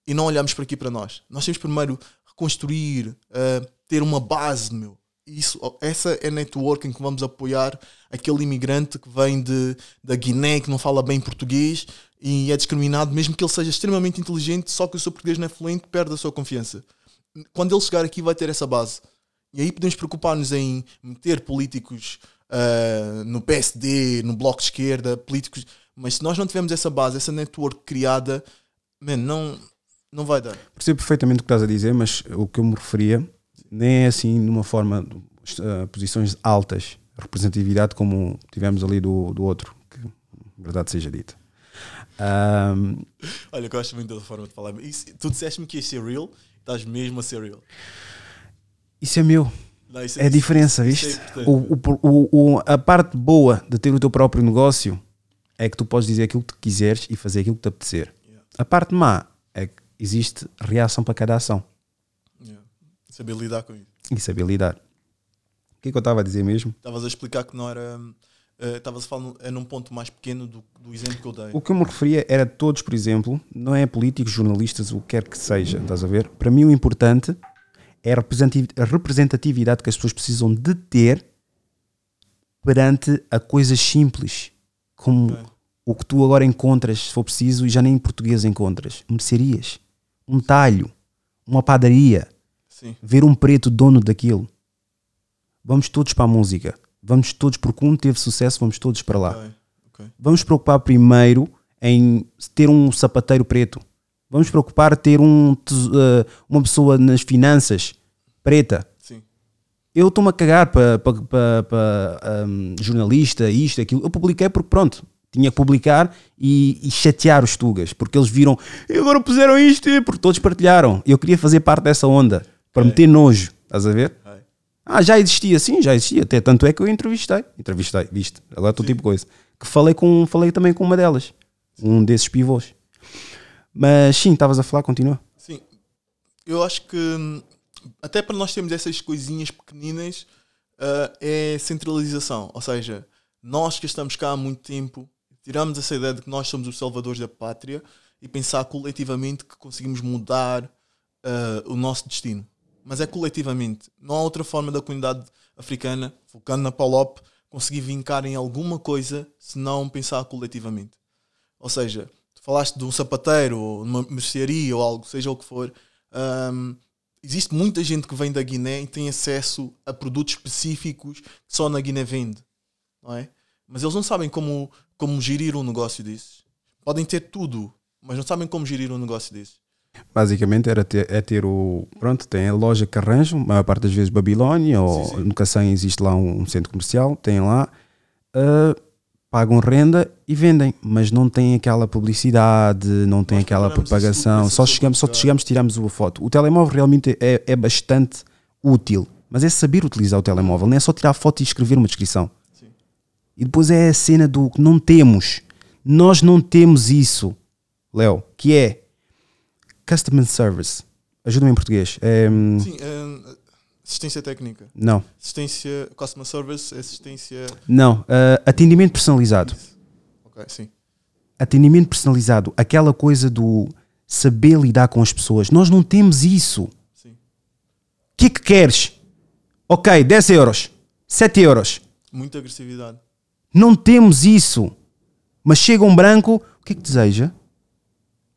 e não olhamos para aqui para nós. Nós temos primeiro reconstruir, uh, ter uma base, meu. Isso, essa é a networking que vamos apoiar aquele imigrante que vem de, da Guiné, que não fala bem português e é discriminado, mesmo que ele seja extremamente inteligente, só que o seu português não é fluente, perde a sua confiança. Quando ele chegar aqui, vai ter essa base e aí podemos preocupar-nos em meter políticos uh, no PSD, no Bloco de Esquerda, políticos. Mas se nós não tivermos essa base, essa network criada, man, não, não vai dar. Percebo perfeitamente o que estás a dizer, mas o que eu me referia nem é assim numa forma, uh, posições altas, representatividade como tivemos ali do, do outro, que verdade seja dita. Um, Olha, eu gosto muito da forma de falar. Isso, tu disseste-me que ia ser real, estás mesmo a ser real. Isso é meu. Não, isso é, é a diferença, é viste? o, o, o, a parte boa de ter o teu próprio negócio é que tu podes dizer aquilo que tu quiseres e fazer aquilo que te apetecer. Yeah. A parte má é que existe reação para cada ação. Yeah. Saber lidar com isso. E saber lidar. que é que eu estava a dizer mesmo? Estavas a explicar que não era. eh, Estavas a falar num- é num ponto mais pequeno do, do exemplo que eu dei. O que eu me referia era todos, por exemplo, não é políticos, jornalistas, o que quer que seja, estás a ver? Para mim o importante é a representati- a representatividade que as pessoas precisam de ter perante a coisas simples, como Ok. o que tu agora encontras, se for preciso, e já nem em português encontras. Mercearias, um talho, uma padaria, Sim. ver um preto dono daquilo. Vamos todos para a música. Vamos todos, porque um teve sucesso, vamos todos para lá. Ok, ok. Vamos preocupar primeiro em ter um sapateiro preto. Vamos preocupar ter um, eh, uma pessoa nas finanças preta. Sim. Eu estou-me a cagar para pa, pa, pa, um, jornalista, isto, aquilo. Eu publiquei porque pronto, tinha que publicar e, e chatear os tugas, porque eles viram, e agora puseram isto, porque todos partilharam. Eu queria fazer parte dessa onda, para É. meter nojo, estás a ver? Ai. Ah, já existia, sim, já existia. Até tanto é que eu entrevistei. Entrevistei, viste? Agora estou tipo coisa. Que falei, com, falei também com uma delas. Um desses pivôs. Mas sim, estavas a falar, continua. Sim, eu acho que hum, até para nós termos essas coisinhas pequeninas ah, é centralização. Ou seja, nós que estamos cá há muito tempo, tiramos essa ideia de que nós somos os salvadores da pátria e pensar coletivamente que conseguimos mudar ah, o nosso destino. Mas é coletivamente. Não há outra forma da comunidade africana, focando na PALOP, conseguir vincar em alguma coisa se não pensar coletivamente. Ou seja, falaste de um sapateiro, ou uma mercearia, ou algo, seja o que for. hum, existe muita gente que vem da Guiné e tem acesso a produtos específicos que só na Guiné vende, não é? Mas eles não sabem como, como gerir um negócio desses. Podem ter tudo, mas não sabem como gerir um negócio desses. Basicamente era ter, é ter o. Pronto, tem a loja que arranjam, a maior parte das vezes Babilónia, ou Sim, sim. no Cacém existe lá um centro comercial, têm lá, ah, pagam renda e vendem, mas não tem aquela publicidade, não tem Nós aquela propagação. Só chegamos, só chegamos, tiramos a foto. O telemóvel realmente é, é bastante útil, mas é saber utilizar o telemóvel, não é só tirar a foto e escrever uma descrição. Sim. E depois é a cena do que não temos. Nós não temos isso, Léo, que é Customer Service. Ajuda-me em português. É, hum, Sim, hum, assistência técnica. não, Assistência, customer service, assistência. não. ah, atendimento personalizado. Ok, sim. Atendimento personalizado. Aquela coisa do saber lidar com as pessoas. Nós não temos isso. sim. O que é que queres? Ok, 10 euros. 7 euros. Muita agressividade. Não temos isso. Mas chega um branco, o que é que deseja?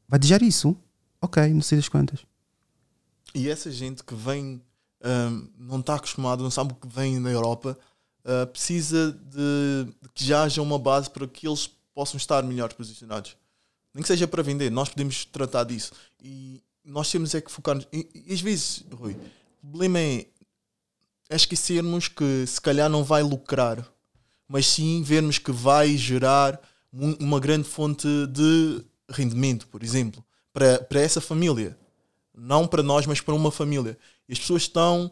Vai desejar isso? Ok, não sei das quantas. E essa gente que vem, não está acostumada, não sabe o que vem na Europa, ah, precisa de, de que já haja uma base para que eles possam estar melhor posicionados. Nem que seja para vender, nós podemos tratar disso. E nós temos é que focar. E, e às vezes, Rui, o problema é, é esquecermos que se calhar não vai lucrar, mas sim vermos que vai gerar uma grande fonte de rendimento, por exemplo, para, para essa família não para nós, mas para uma família. E as pessoas estão.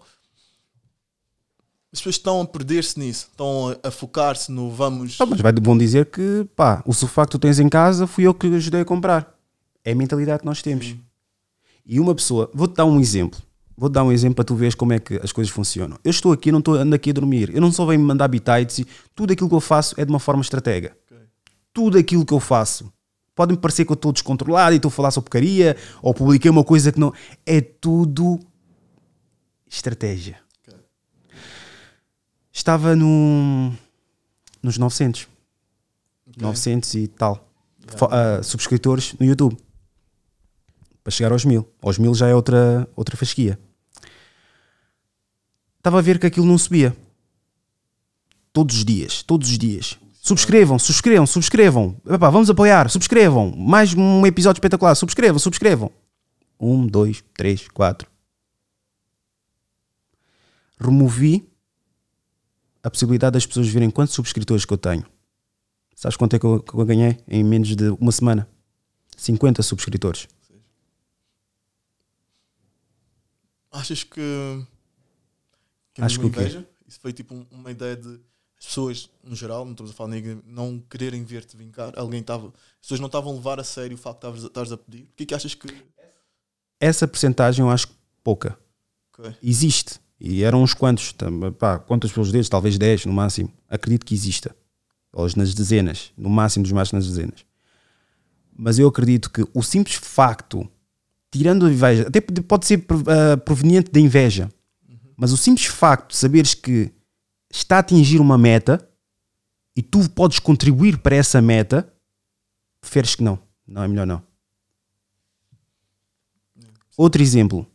As pessoas estão a perder-se nisso, estão a, a focar-se no vamos. Ah, mas vai- vão dizer que pá, o sofá que tu tens em casa fui eu que ajudei a comprar. É a mentalidade que nós temos. E uma pessoa, vou-te dar um exemplo. Vou-te dar um exemplo para tu veres como é que as coisas funcionam. Eu estou aqui, não estou ando aqui a dormir. Eu não só venho me mandar bitites e tudo aquilo que eu faço é de uma forma estratega. Ok. Tudo aquilo que eu faço. Pode-me parecer que eu estou descontrolado e estou a falar sobre porcaria ou publiquei uma coisa que não. É tudo estratégia. Ok. Estava no, nos 900. Ok. 900 e tal. Fo- ah, subscritores no YouTube. Para chegar aos mil. Aos mil já é outra, outra fasquia. Estava a ver que aquilo não subia. Todos os dias, todos os dias. Subscrevam, subscrevam, subscrevam. Epá, vamos apoiar, subscrevam. Mais um episódio espetacular, subscrevam, subscrevam. Um, dois, três, quatro. Removi a possibilidade das pessoas verem quantos subscritores que eu tenho. Sabes quanto é que eu, que eu ganhei em menos de uma semana? 50 subscritores. Achas que. que Acho é que uma o quê? Isso foi tipo um- uma ideia de as pessoas, no geral, não estamos a falar ninguém, não quererem ver-te vincar. Alguém estava. As pessoas não estavam a levar a sério o facto de estares a pedir. O que é que achas que. Essa percentagem eu acho pouca. Ok. Existe. E eram uns quantos, pá, quantos pelos dedos? Talvez 10 no máximo. Acredito que exista. Ou nas dezenas, no máximo dos mais nas dezenas. Mas eu acredito que o simples facto, tirando a inveja, até pode- pode ser ah, proveniente da inveja, mas o simples facto de saberes que está a atingir uma meta e tu podes contribuir para essa meta, preferes que não. Não é melhor não. Outro exemplo.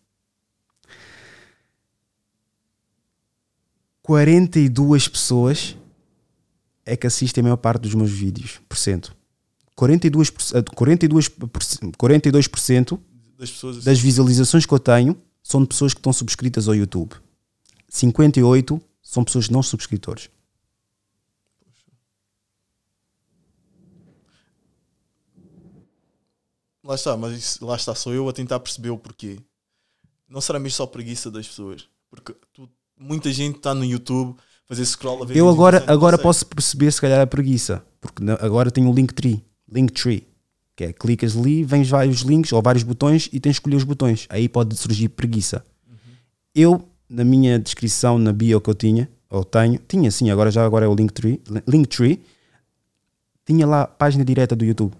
42 pessoas é que assistem a maior parte dos meus vídeos, por cento. 42%, eh, 42%, 42% Das pessoas das visualizações que eu tenho são de pessoas que estão subscritas ao YouTube. 58 são pessoas não subscritores. Lá está, mas isso- lá está, sou eu a tentar perceber o porquê. Não será mesmo só preguiça das pessoas? Porque tu- muita gente está no YouTube fazer scroll a ver Eu agora, agora posso perceber se calhar a preguiça, porque agora tenho o Linktree, Linktree, que é clicas ali, vens vários links ou vários botões e tens de escolher os botões. Aí pode surgir preguiça. Eu, na minha descrição, na bio que eu tinha, ou tenho, tinha sim, agora já agora é o Linktree, Linktree tinha lá a página direta do YouTube.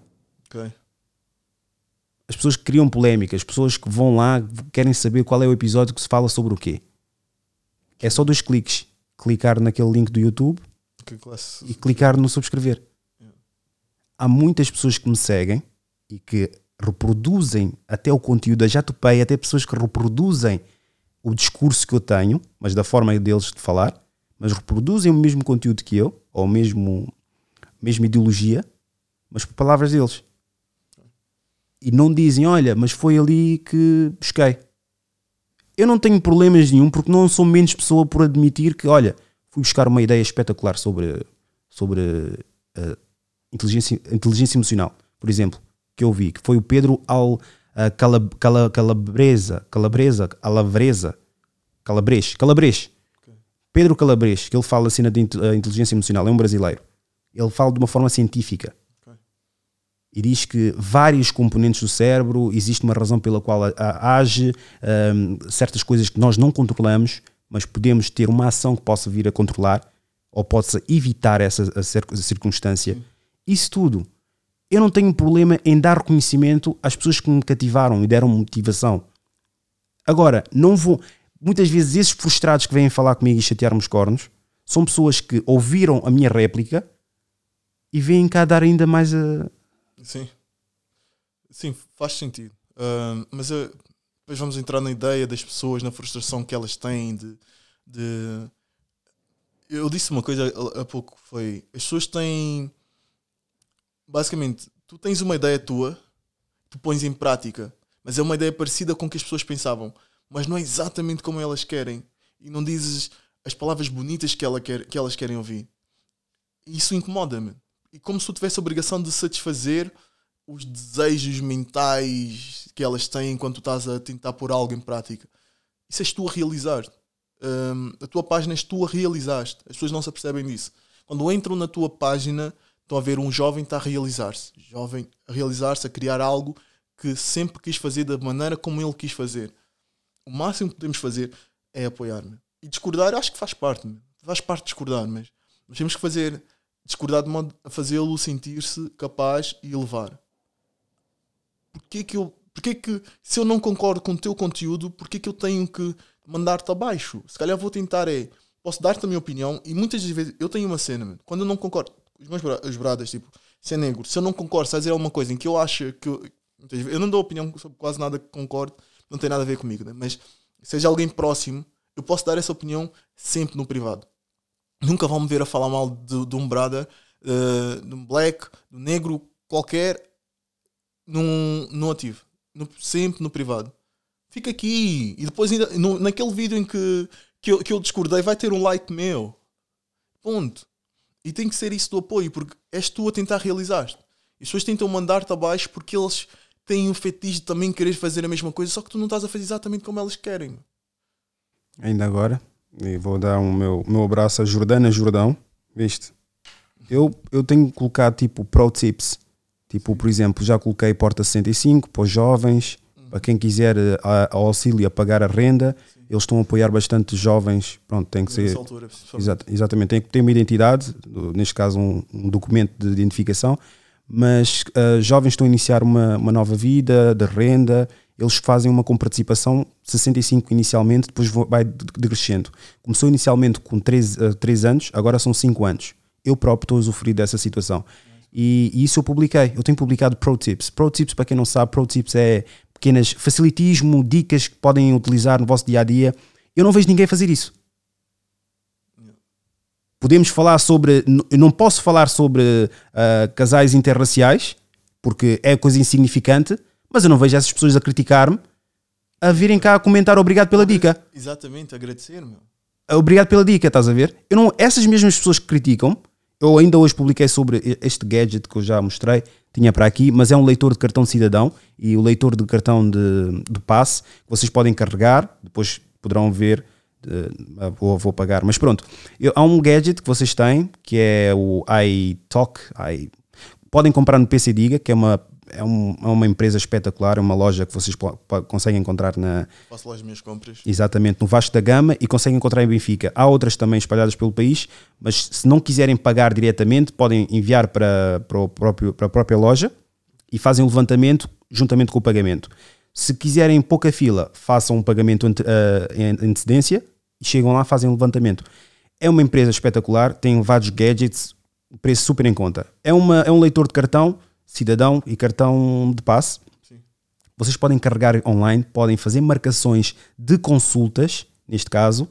Ok. As pessoas que criam polémicas, as pessoas que vão lá querem saber qual é o episódio que se fala sobre o quê. É só dois cliques. Clicar naquele link do YouTube e clicar no subscrever. Há muitas pessoas que me seguem e que reproduzem até o conteúdo, eu já topei até pessoas que reproduzem o discurso que eu tenho, mas da forma deles de falar, mas reproduzem o mesmo conteúdo que eu, ou a mesmo, mesma ideologia, mas por palavras deles. E não dizem, olha, mas foi ali que busquei. Eu não tenho problemas nenhum porque não sou menos pessoa por admitir que, olha, fui buscar uma ideia espetacular sobre, sobre uh, inteligência, inteligência emocional, por exemplo, que eu vi, que foi o Pedro Al, uh, Calab, Cala- Calabresa, Calabresa, Alavreza, Calabres, Calabres. Pedro Calabres, que ele fala assim de int- a inteligência emocional, é um brasileiro. Ele fala de uma forma científica. E diz que vários componentes do cérebro, existe uma razão pela qual a- a- age, hum, certas coisas que nós não controlamos, mas podemos ter uma ação que possa vir a controlar ou possa evitar essa circunstância. Isso tudo. Eu não tenho problema em dar reconhecimento às pessoas que me cativaram e deram motivação. Agora, não vou. Muitas vezes esses frustrados que vêm falar comigo e chatear-me os cornos são pessoas que ouviram a minha réplica e vêm cá dar ainda mais a. Sim. Sim, faz sentido. Ah, mas depois vamos entrar na ideia das pessoas, na frustração que elas têm de. de... Eu disse uma coisa há pouco, foi. As pessoas têm. Basicamente, tu tens uma ideia tua, tu pões em prática, mas é uma ideia parecida com o que as pessoas pensavam, mas não é exatamente como elas querem. E não dizes as palavras bonitas que, ela quer, que elas querem ouvir. E isso incomoda-me. E como se tu tivesse a obrigação de satisfazer os desejos mentais que elas têm enquanto tu estás a tentar pôr algo em prática. Isso és tu a realizar. Hum, a tua página és tu a realizaste. As pessoas não se apercebem disso. Quando entram na tua página, estão a ver um jovem está a realizar-se. Jovem a realizar-se, a criar algo que sempre quis fazer da maneira como ele quis fazer. O máximo que podemos fazer é apoiar-me. E discordar, acho que faz parte. Faz parte discordar, mas nós temos que fazer discordar de modo a fazê-lo sentir-se capaz e elevar. Porquê que eu. Porquê que, se eu não concordo com o teu conteúdo, porquê que eu tenho que mandar-te abaixo? Se calhar vou tentar é. Posso dar-te a minha opinião e muitas vezes eu tenho uma cena, mano, quando eu não concordo, os meus os bradas, tipo, se é negro, se eu não concordo, se dizer alguma coisa em que eu acho que eu, eu não dou opinião sobre quase nada que concordo, não tem nada a ver comigo, né? mas seja alguém próximo, eu posso dar essa opinião sempre no privado nunca vão me ver a falar mal de, de um brother, eh, de um black, de um negro, qualquer, num, num ativo. No- sempre no privado. Fica aqui. E depois, ainda, no- naquele vídeo em que, que, eu, que eu discordei, vai ter um like meu. Ponto. E tem que ser isso do apoio, porque és tu a tentar realizar-te. E as pessoas tentam mandar-te abaixo porque eles têm o fetiche de também querer fazer a mesma coisa, só que tu não estás a fazer exatamente como elas querem. Ainda agora, e vou dar o meu, meu abraço a Jordana Jordão, viste? Eu, eu tenho colocado tipo pro tips, tipo, por exemplo, já coloquei Porta 65 para os jovens, Para quem quiser uh, a, a auxílio a pagar a renda, eles estão a apoiar bastante jovens. Pronto, tem que ser. Nessa altura, principalmente. Exato, exatamente, tem que ter uma identidade, neste caso um, um documento de identificação, mas uh, jovens estão a iniciar uma, uma nova vida, de renda, eles fazem uma comparticipação 65 inicialmente, depois vai de- decrescendo. Começou inicialmente com 3, uh, 3 anos, agora são 5 anos. Eu próprio estou a usufruir dessa situação. E, e isso eu publiquei. Eu tenho publicado Pro Tips. Pro Tips, para quem não sabe, Pro Tips é pequenas facilitismo, dicas que podem utilizar no vosso dia a dia. Eu não vejo ninguém fazer isso. Podemos falar sobre. Eu não posso falar sobre ah, casais interraciais, porque é coisa insignificante, mas eu não vejo essas pessoas a criticar-me a virem cá a comentar obrigado pela dica. Exatamente, agradecer, meu. Obrigado pela dica, estás a ver? Eu não, essas mesmas pessoas que criticam, eu ainda hoje publiquei sobre este gadget que eu já mostrei, tinha para aqui, mas é um leitor de cartão de cidadão e o leitor de cartão de, de passe que vocês podem carregar, depois poderão ver, eh, vou, vou pagar. Mas pronto, eu- há um gadget que vocês têm que é o iTalk, i, podem comprar no PC Diga, que é uma, é, um- é uma empresa espetacular, é uma loja que vocês conseguem encontrar na, Faço lá as minhas compras. Exatamente, no Vasco da Gama e conseguem encontrar em Benfica. Há outras também espalhadas pelo país, mas se não quiserem pagar diretamente, podem enviar para, para, o próprio, para a própria loja e fazem o levantamento juntamente com o pagamento. Se quiserem pouca fila, façam um pagamento ante- ah, em antecedência e chegam lá fazem o levantamento. É uma empresa espetacular, tem vários gadgets, preço super em conta. É, uma, é um leitor de cartão, cidadão e cartão de passe. Vocês podem carregar online, podem fazer marcações de consultas, neste caso,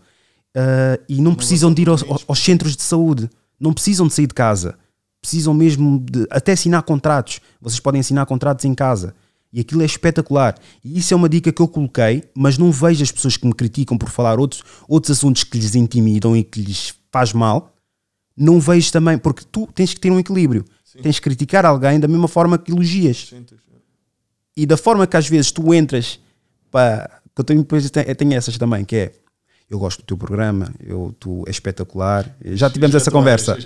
ah, e não precisam de ir aos, aos centros de saúde. Não precisam de sair de casa. Precisam mesmo de até assinar contratos. Vocês podem assinar contratos em casa. E aquilo é espetacular. E isso é uma dica que eu coloquei, mas não vejo as pessoas que me criticam por falar outros, outros assuntos que lhes intimidam e que lhes faz mal. Não vejo também, porque tu tens que ter um equilíbrio. Tens que criticar alguém da mesma forma que elogias. Sentas. e da forma que às vezes tu entras para que eu tenho, depois eu tenho essas também que é eu gosto do teu programa eu tu é espetacular. Já tivemos essa conversa.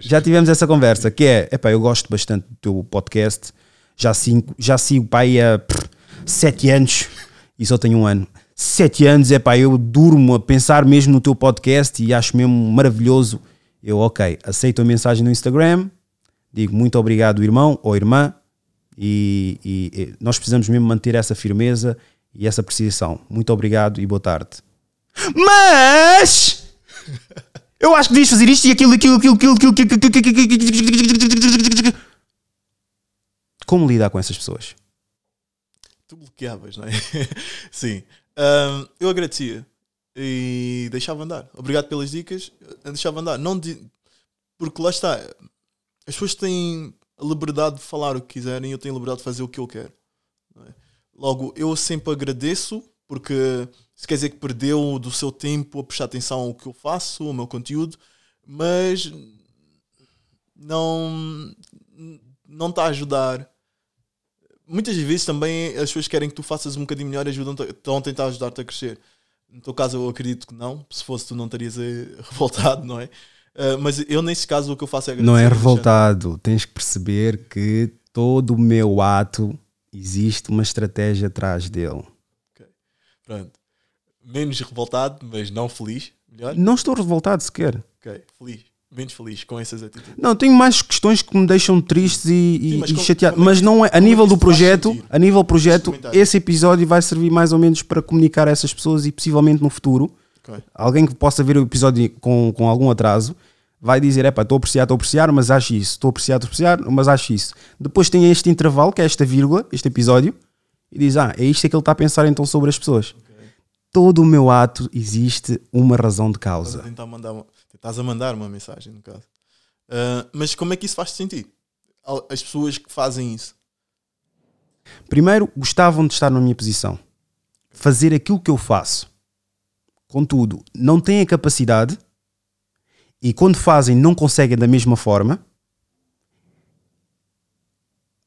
já tivemos essa conversa que é epá, eu gosto bastante do teu podcast. Já sigo, já sigo aí há pff, sete anos. E só tenho um ano. Sete anos é pá, eu durmo a pensar mesmo no teu podcast e acho mesmo maravilhoso. Eu ok, aceito a mensagem no Instagram digo muito obrigado, irmão ou irmã, e, e, e nós precisamos mesmo manter essa firmeza e essa precisão. Muito obrigado e boa tarde. Mas eu acho que devias fazer isto e aquilo, aquilo, aquilo, aquilo, aquilo, aquilo, aquilo. Como lidar com essas pessoas? Tu bloqueavas, não é? Sim. Um, eu agradecia e deixava andar. Obrigado pelas dicas, deixava andar. Não de... Porque lá está, as pessoas têm a liberdade de falar o que quiserem eu tenho a liberdade de fazer o que eu quero. é? Logo, eu sempre agradeço porque se quer dizer que perdeu do seu tempo a prestar atenção ao que eu faço, ao meu conteúdo, mas não não está a ajudar muitas vezes também as pessoas querem que tu faças um bocadinho melhor e estão a tentar ajudar-te a crescer. No teu caso, eu acredito que não. Se fosse, tu não estarias eh, revoltado, não é? Ah, mas eu, nesse caso, o que eu faço é agradecer. Não é revoltado. Tens que perceber que todo o meu ato existe uma estratégia atrás dele. Pronto. Menos revoltado, mas não feliz. Melhor? Não estou revoltado sequer. Ok, feliz. Menos feliz com essas atitudes. Não, tenho mais questões que me deixam tristes e, Sim, mas e chateado. como é Mas não é a é nível do projeto, a nível projeto, esse episódio vai servir mais ou menos para comunicar a essas pessoas e possivelmente no futuro, Ok. alguém que possa ver o episódio com, com algum atraso vai dizer, epá, estou a apreciar, estou a apreciar, mas acho isso, estou a apreciar, estou a apreciar, mas acho isso. Depois tem este intervalo, que é esta vírgula, este episódio, e diz, ah, é isto que ele está a pensar então sobre as pessoas. Todo o meu ato existe uma razão de Estás a causa. mandar uma, estás a mandar uma mensagem, no caso. Ah, mas como é que isso faz sentir? Al- As pessoas que fazem isso. Primeiro, gostavam de estar na minha posição. Fazer aquilo que eu faço. Contudo, não têm a capacidade e quando fazem não conseguem da mesma forma,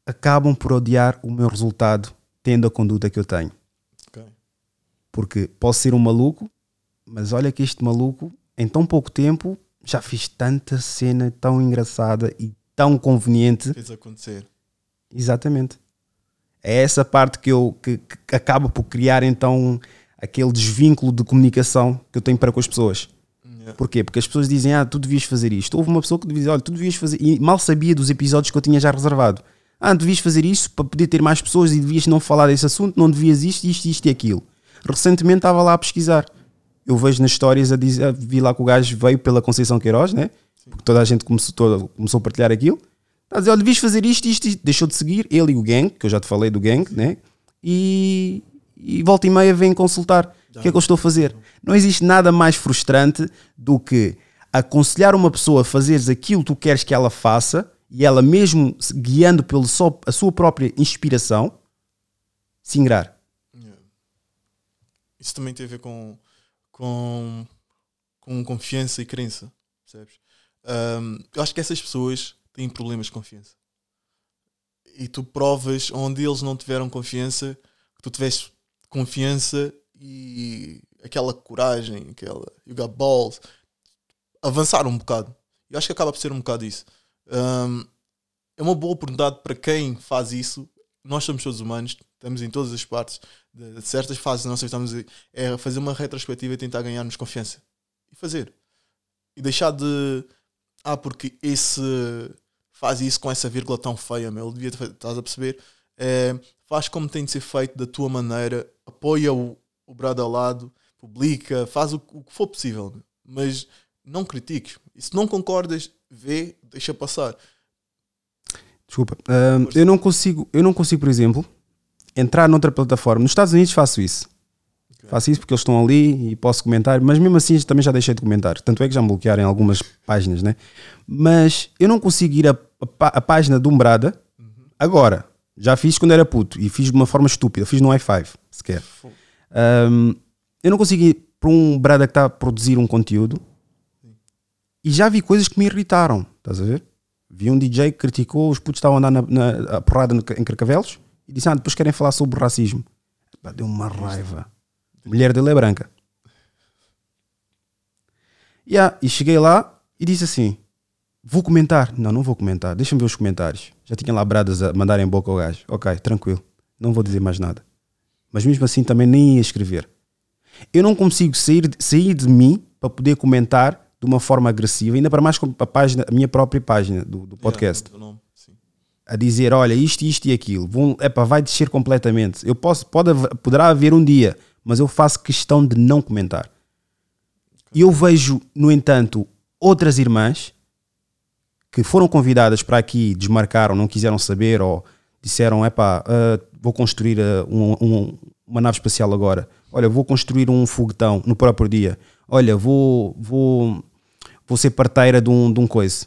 acabam por odiar o meu resultado tendo a conduta que eu tenho. Ok. Porque posso ser um maluco, mas olha que este maluco, em tão pouco tempo, já fiz tanta cena tão engraçada e tão conveniente Fez acontecer. Exatamente. É essa parte que eu que, que acaba por criar então aquele desvínculo de comunicação que eu tenho para com as pessoas. Yeah. Porquê? Porque as pessoas dizem, ah, tu devias fazer isto. Houve uma pessoa que dizia, olha, tu devias fazer. E mal sabia dos episódios que eu tinha já reservado. Ah, devias fazer isto para poder ter mais pessoas e devias não falar desse assunto, não devias isto, isto, isto e aquilo. Recentemente estava lá a pesquisar. Eu vejo nas histórias a dizer, vi lá que o gajo veio pela Conceição Queiroz, né? Porque toda a gente começou, toda, começou a partilhar aquilo. Está a dizer, olha, devias fazer isto, isto, isto. Deixou de seguir, ele e o gang, que eu já te falei do gang, né? E, e volta e meia vem consultar. O que é que eu estou a fazer? Não existe nada mais frustrante do que aconselhar uma pessoa a fazeres aquilo que tu queres que ela faça e ela mesmo guiando pela só, a sua própria inspiração se ingrar. Isso também tem a ver com, com, com confiança e crença, percebes? Um, eu acho que essas pessoas têm problemas de confiança. E tu provas onde eles não tiveram confiança, que tu tiveste confiança e aquela coragem, aquela you got balls, avançar um bocado. Eu acho que acaba por ser um bocado isso. Um, é uma boa oportunidade para quem faz isso. Nós somos todos humanos, estamos em todas as partes, de, certas fases não estamos a, é fazer uma retrospectiva e tentar ganhar-nos confiança. E fazer. E deixar de. Ah, porque esse faz isso com essa vírgula tão feia, meu. Devia estás a perceber? É, faz como tem de ser feito da tua maneira, apoia o, o brado ao lado, publica, faz o, o que for possível, meu. mas não critiques. E se não concordas, vê, deixa passar. Desculpa. Eu não consigo, eu não consigo, por exemplo, entrar noutra plataforma. Nos Estados Unidos faço isso. Faço isso porque eles estão ali e posso comentar, mas mesmo assim também já deixei de comentar. Tanto é que já me bloquearam em algumas páginas, né? Mas eu não consigo ir a página do Umbrada agora. Já fiz quando era puto e fiz de uma forma estúpida. Fiz no i5 sequer. Ahm, eu não consigo para um Umbrada que está a produzir um conteúdo e já vi coisas que me irritaram. Estás a ver? Vi um DJ que criticou os putos estavam a andar na, na a porrada no- em Carcavelos e disse: Ah, depois querem falar sobre racismo. Deu uma raiva. Mulher dele é branca. Yeah, e cheguei lá e disse assim: Vou comentar. Não, não vou comentar. Deixa-me ver os comentários. Já tinha lá bradas a mandarem boca ao gajo. Ok, tranquilo. Não vou dizer mais nada. Mas mesmo assim também nem ia escrever. Eu não consigo sair, sair de mim para poder comentar de uma forma agressiva, ainda para mais com a, página, a minha própria página do, do podcast Yeah, nome, a dizer, olha, isto, isto e aquilo, vão, epá, vai descer completamente. Eu posso, pode, poderá haver um dia, mas eu faço questão de não comentar. E eu vejo, no entanto, outras irmãs que foram convidadas para aqui, desmarcaram, não quiseram saber ou disseram, epá, ah, vou construir ah, um- um- uma nave espacial agora. Olha, vou construir um foguetão no próprio dia. Olha, vou, vou, vou ser parteira de um, de um coisa.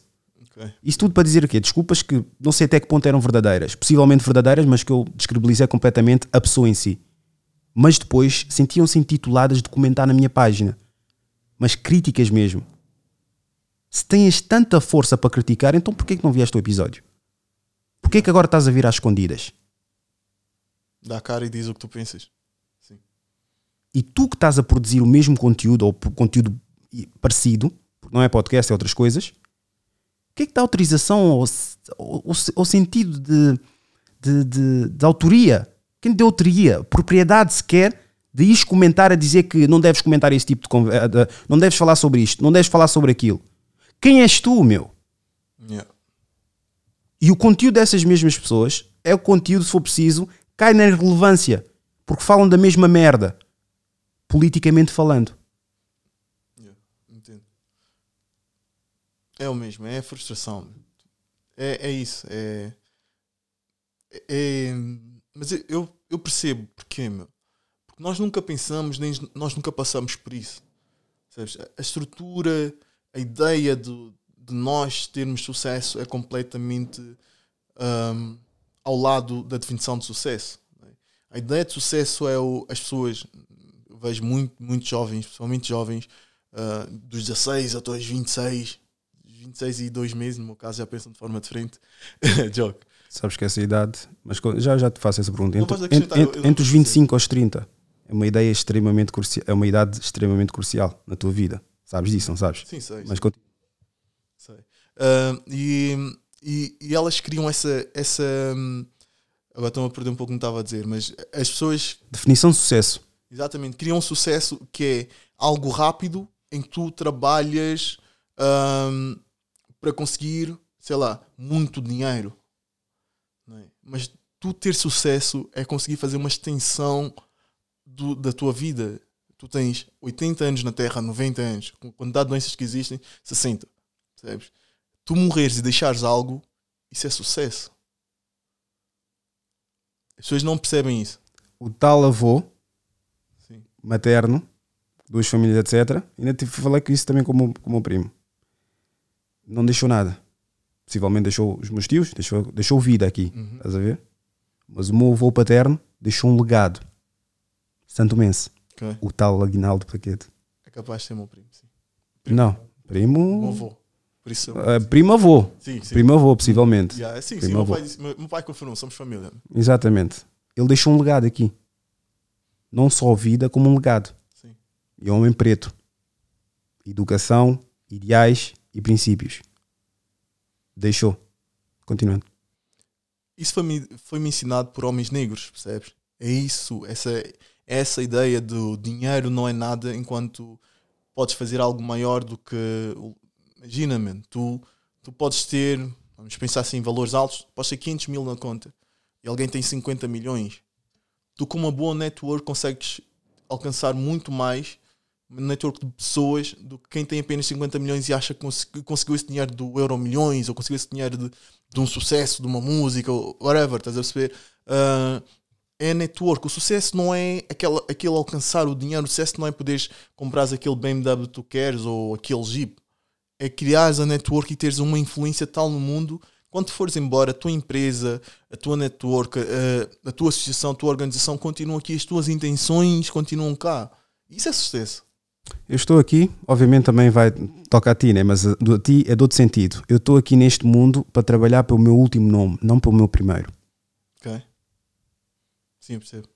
Ok. Isso tudo para dizer o quê? Desculpas que não sei até que ponto eram verdadeiras. Possivelmente verdadeiras, mas que eu descredibilizei completamente a pessoa em si. Mas depois sentiam-se intituladas de comentar na minha página. Mas críticas mesmo. Se tens tanta força para criticar, então porquê que não vieste o episódio? Porquê que agora estás a vir às escondidas? Dá a cara e diz o que tu pensas. E tu que estás a produzir o mesmo conteúdo ou conteúdo parecido, não é podcast, é outras coisas, o que é que dá autorização ao sentido de, de, de- de autoria? Quem te deu autoria? Propriedade sequer de ires comentar a dizer que não deves comentar esse tipo de conversa, não deves falar sobre isto, não deves falar sobre aquilo. Quem és tu, meu? Yeah. E o conteúdo dessas mesmas pessoas é o conteúdo, se for preciso, cai na irrelevância. Porque falam da mesma merda. Politicamente falando. É o mesmo, é a frustração. É, é isso. É, é- mas eu- eu, percebo porquê, meu. Porque nós nunca pensamos, nem nós nunca passamos por isso. Sabes? A- estrutura, a ideia de, de nós termos sucesso é completamente ahm, ao lado da definição de sucesso. né? A ideia de sucesso é o, as pessoas, eu vejo muito, muito jovens, principalmente jovens, ah, dos 16 até os 26, 26 e 2 meses, no meu caso já pensam de forma diferente. Joke. Sabes que essa idade. Mas já, já te faço essa pergunta. Entre, entre- eu- eu entre os percebo. 25 aos 30 é uma ideia extremamente crucial. É uma idade extremamente crucial na tua vida. Sabes disso, não sabes? Sim, sei. Mas continua. sei. Ah, e, e, e elas criam essa, essa, hum, Agora estão a perder um pouco o que me estava a dizer, mas as pessoas Definição de sucesso. Exatamente. Cria um sucesso que é algo rápido em que tu trabalhas ahm, para conseguir, sei lá, muito dinheiro. É? Mas tu ter sucesso é conseguir fazer uma extensão do- da tua vida. Tu tens 80 anos na Terra, 90 anos, com a quantidade de doenças que existem, 60. Percebes? Tu morreres e deixares algo, isso é sucesso. As pessoas não percebem isso. O tal avô Sim. materno, duas famílias, etc. Ainda tive, falei com isso também com o, meu, com o meu primo. Não deixou nada. Possivelmente deixou os meus tios, deixou, deixou vida aqui. Uhum. Estás a ver? Mas o meu avô paterno deixou um legado. Santo Mense. Ok? O tal Aguinaldo Paquete. É capaz de ser meu primo, sim. Não. Primo. Meu avô. Por isso eu... Ah, primo avô. Sim, sim. Primo avô, possivelmente. Yeah, sim, sim, Primo meu avô. pai, disse, meu, meu pai confirmou, somos família. Exatamente. Ele deixou um legado aqui. Não só vida, como um legado. Sim. E homem preto. Educação, ideais e princípios. Deixou. Continuando. Isso foi-me foi ensinado por homens negros, percebes? É isso, essa, essa ideia do dinheiro não é nada enquanto podes fazer algo maior do que. Imagina, man, tu, tu podes ter, vamos pensar assim, valores altos, podes ter 500 mil na conta e alguém tem 50 milhões. Tu, com uma boa network, consegues alcançar muito mais network de pessoas do que quem tem apenas 50 milhões e acha que cons- que conseguiu esse dinheiro do Euro Milhões ou conseguiu esse dinheiro de, de um sucesso, de uma música, whatever, estás a perceber? Ah, é network. O sucesso não é aquela, aquele alcançar o dinheiro, o sucesso não é poderes comprar aquele BMW que tu queres ou aquele Jeep. É criares a network e teres uma influência tal no mundo. Quando fores embora, a tua empresa, a tua network, a, a tua associação, a tua organização continuam aqui, as tuas intenções continuam cá. Isso é sucesso. Eu estou aqui, obviamente também vai tocar a ti, né? mas a, a ti é de outro sentido. Eu estou aqui neste mundo para trabalhar pelo meu último nome, não pelo meu primeiro. Ok? Sim, percebo.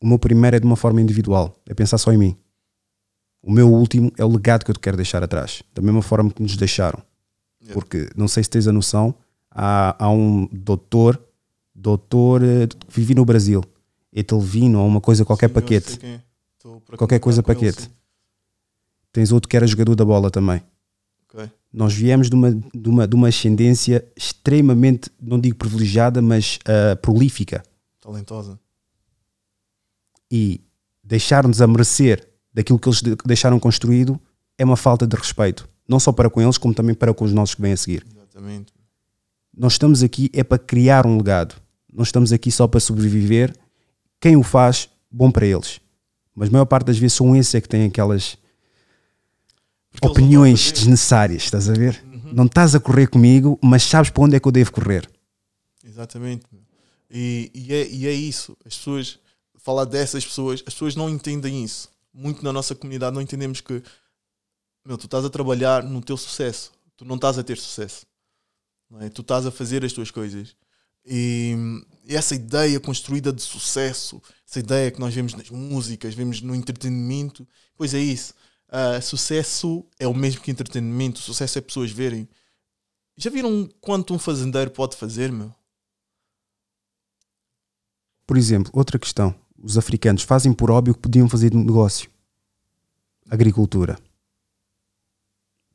O meu primeiro é de uma forma individual, é pensar só em mim. O meu último é o legado que eu te quero deixar atrás, da mesma forma que nos deixaram. Yeah. Porque, não sei se tens a noção, há, há um doutor, doutor eh, que vive no Brasil, Etelvino ou uma coisa qualquer Sim, paquete. é. Qualquer coisa ele, paquete. sim. Tens outro que era jogador da bola também. Ok. Nós viemos de uma, de uma, de uma ascendência extremamente, não digo privilegiada, mas ah, prolífica. Talentosa. E deixar-nos a merecer daquilo que eles de- deixaram construído é uma falta de respeito. Não só para com eles, como também para com os nossos que vêm a seguir. Exatamente. Nós estamos aqui é para criar um legado. Não estamos aqui só para sobreviver. Quem o faz, bom para eles. Mas a maior parte das vezes são esses é que têm aquelas Porque opiniões desnecessárias, estás a ver? Uhum. Não estás a correr comigo, mas sabes para onde é que eu devo correr. Exatamente. E, e, é, e é isso. As pessoas, falar dessas pessoas, as pessoas não entendem isso. Muito na nossa comunidade não entendemos que meu, tu estás a trabalhar no teu sucesso. Tu não estás a ter sucesso. É? Tu estás a fazer as tuas coisas. E, e essa ideia construída de sucesso, essa ideia que nós vemos nas músicas, vemos no entretenimento, pois é isso. Ah, sucesso é o mesmo que entretenimento. Sucesso é pessoas verem. Já viram quanto um fazendeiro pode fazer, meu? Por exemplo, outra questão. Os africanos fazem por óbvio que podiam fazer de negócio. Agricultura.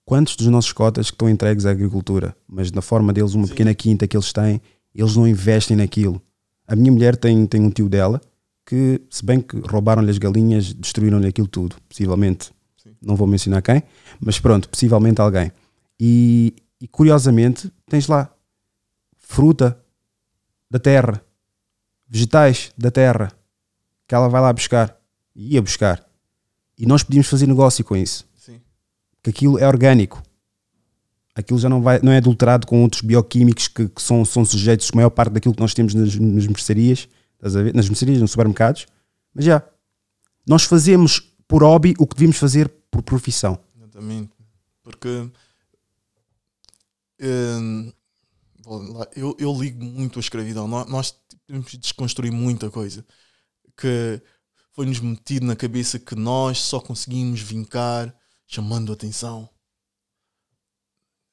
Quantos dos nossos cotas que estão entregues à agricultura, mas na forma deles, uma Sim. pequena quinta que eles têm, eles não investem naquilo. A minha mulher tem, tem um tio dela que, se bem que roubaram-lhe as galinhas, destruíram-lhe aquilo tudo, possivelmente. Sim. Não vou mencionar quem, mas pronto, possivelmente alguém. E, e curiosamente, tens lá fruta da terra, vegetais da terra, que ela vai lá buscar, e ia buscar. E nós podíamos fazer negócio com isso, Sim. que aquilo é orgânico. Aquilo já não, vai, não é adulterado com outros bioquímicos que, que são, são sujeitos a maior parte daquilo que nós temos nas, nas mercearias, nas mercearias, nos supermercados. Mas já, nós fazemos por hobby o que devíamos fazer por profissão. Exatamente. Porque hum, eu, eu ligo muito à escravidão. Nó- Nós temos de desconstruir muita coisa que foi-nos metido na cabeça que nós só conseguimos vincar chamando atenção.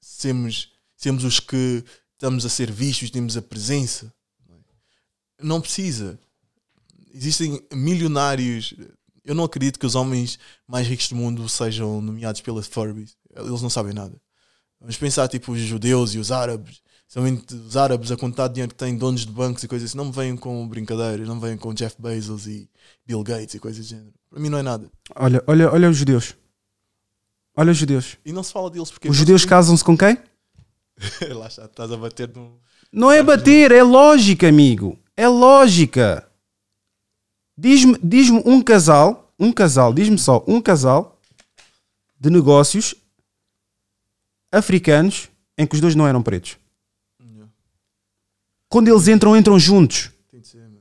Sermos, sermos os que estamos a ser vistos, temos a presença. Não precisa. Existem milionários. Eu não acredito que os homens mais ricos do mundo sejam nomeados pela Forbes. Eles não sabem nada. Vamos pensar, tipo, os judeus e os árabes. Somente os árabes, a de dinheiro que têm, donos de bancos e coisas assim, não me venham com brincadeiras, não me venham com Jeff Bezos e Bill Gates e coisas do género. Para mim não é nada. Olha, olha, olha os judeus. Olha os judeus. E não se fala deles porque. Os judeus casam-se com quem? Lá está, estás a bater no. Não é bater, é lógica, amigo. É lógica. Diz-me diz um casal, um casal, diz-me só, um casal de negócios africanos em que os dois não eram pretos. Quando eles entram, entram juntos. De.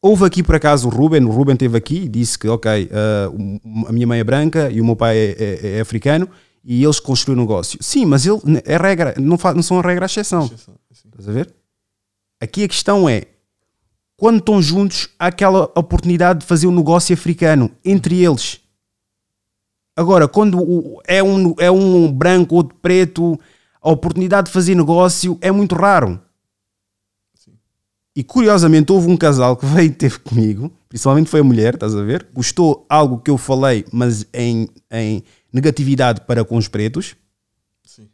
Houve aqui por acaso o Ruben, o Ruben esteve aqui e disse que, ok, o- a minha mãe é branca e o meu pai é, é- é africano e eles construíram um negócio. Sim, mas ele é regra, não, fa- não são a regra à exceção. Exceção, assim. Estás a ver? Aqui a questão é quando estão juntos, há aquela oportunidade de fazer um negócio africano entre eles. Agora, quando o- é um, é um branco, outro preto, a oportunidade de fazer negócio é muito raro. E curiosamente houve um casal que veio ter comigo, principalmente foi a mulher, estás a ver? Gostou algo que eu falei, mas em, em negatividade para com os pretos. Sim.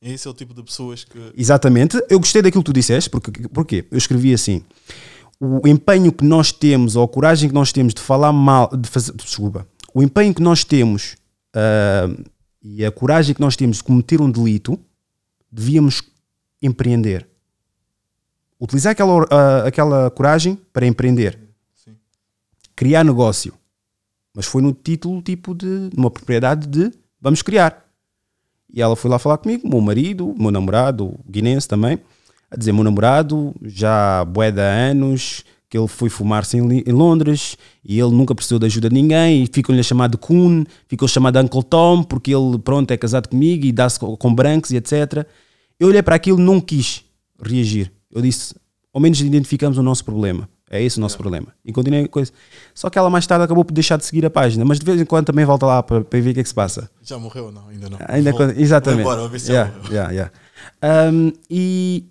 Esse é o tipo de pessoas que. Exatamente. Eu gostei daquilo que tu disseste, porque, porque eu escrevi assim: o empenho que nós temos, ou a coragem que nós temos de falar mal, de fazer, desculpa, o empenho que nós temos ah, e a coragem que nós temos de cometer um delito, devíamos empreender. Utilizar aquela, ah, aquela coragem para empreender, Sim. criar negócio. Mas foi no título tipo de numa propriedade de vamos criar. E ela foi lá falar comigo, meu marido, o meu namorado, o guinense também, a dizer: meu namorado já bué de anos que ele foi fumar-se em, em Londres e ele nunca precisou de ajuda de ninguém e ficam-lhe a chamar de Kun, ficou chamado de Uncle Tom porque ele, pronto, é casado comigo e dá-se com, com brancos e etc. Eu olhei para aquilo não quis reagir. Eu disse: ao menos identificamos o nosso problema. É esse o nosso problema. E continuei a coisa. Só que ela mais tarde acabou por deixar de seguir a página, mas de vez em quando também volta lá para, para ver o que é que se passa. Já morreu ou não? Ainda não. Ainda Vou- exatamente. Vou embora, ver se Yeah, yeah, yeah. Um, e,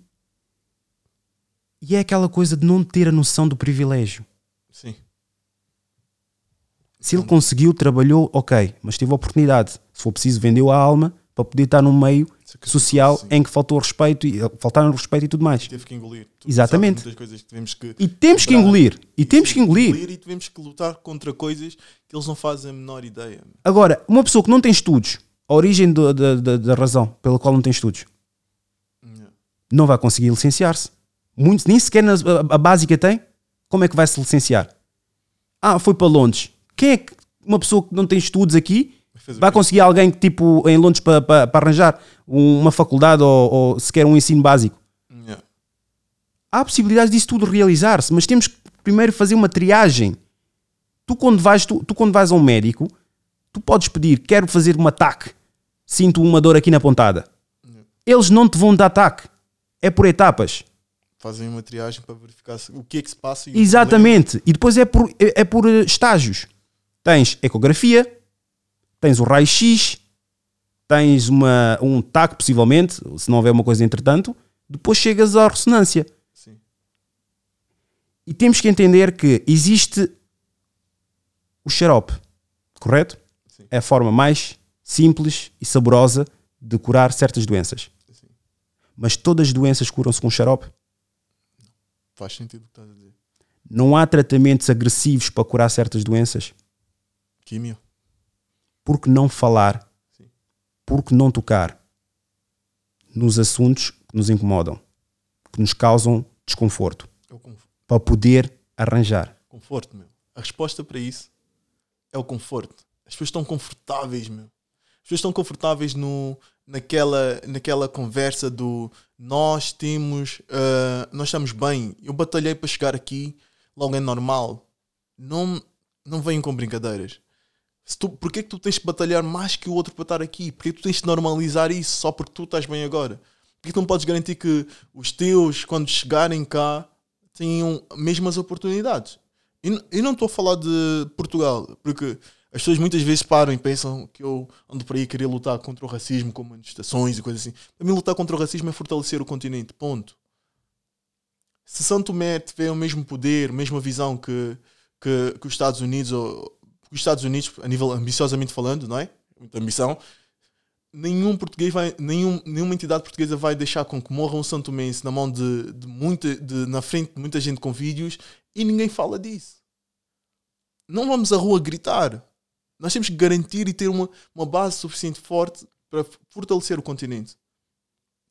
e é aquela coisa de não ter a noção do privilégio. Sim. Se ele conseguiu, trabalhou, ok, mas teve a oportunidade. Se for preciso, vendeu a alma para poder estar num meio social sim. em que faltou respeito e faltaram respeito e tudo mais. Teve que engolir. Tu Exatamente. Muitas coisas que tivemos que. E temos que engolir. E temos Sim, que engolir. E tivemos que lutar contra coisas que eles não fazem a menor ideia. Agora, uma pessoa que não tem estudos, a origem do- da, da, da razão pela qual não tem estudos, Yeah. não vai conseguir licenciar-se. Muitos, nem sequer nas- a, a básica tem. Como é que vai se licenciar? Ah, foi para Londres. Quem é que uma pessoa que não tem estudos aqui vai conseguir alguém que, tipo em Londres para, para, para arranjar um- uma faculdade ou, ou sequer um ensino básico? Yeah. Há possibilidades disso tudo realizar-se, mas temos que primeiro fazer uma triagem. Tu quando vais, tu, tu quando vais a um médico, tu podes pedir, quero fazer um ataque, sinto uma dor aqui na pontada. Eles não te vão dar ataque. É por etapas. Fazem uma triagem para verificar o que é que se passa. E Exatamente. E depois é por, é, é por eh, estágios. Tens ecografia, tens o raio-x, tens uma, um TAC, possivelmente, se não houver uma coisa entretanto, depois chegas à ressonância. Sim. E temos que entender que existe o xarope, correto? Sim. É a forma mais simples e saborosa de curar certas doenças. Sim. Mas todas as doenças curam-se com xarope. Faz sentido o que estás a dizer. Não há tratamentos agressivos para curar certas doenças. Químio. Por que não falar? Sim. Por que não tocar nos assuntos que nos incomodam, que nos causam desconforto, É para poder arranjar? conforto, meu. A resposta para isso é o conforto. As pessoas estão confortáveis, meu. As pessoas estão confortáveis no, naquela, naquela conversa do nós temos, ah, nós estamos bem. Eu batalhei para chegar aqui, logo é normal. Não, não venham com brincadeiras. Tu, porquê que tu tens de batalhar mais que o outro para estar aqui? Porquê que tu tens de normalizar isso só porque tu estás bem agora? Porquê que tu não podes garantir que os teus, quando chegarem cá, tenham as mesmas oportunidades? E não estou a falar de Portugal, porque as pessoas muitas vezes param e pensam que eu ando por aí querer lutar contra o racismo com manifestações e coisas assim. Para mim, lutar contra o racismo é fortalecer o continente. Ponto. se São Tomé tiver o mesmo poder, a mesma visão que, que, que os Estados Unidos, ou os Estados Unidos, a nível ambiciosamente falando, não é? Muita ambição, nenhum português vai, nenhum, nenhuma entidade portuguesa vai deixar com que morra um São Tomense na mão de, de muita, de, na frente de muita gente com vídeos e ninguém fala disso. Não vamos à rua gritar. Nós temos que garantir e ter uma, uma base suficiente forte para fortalecer o continente.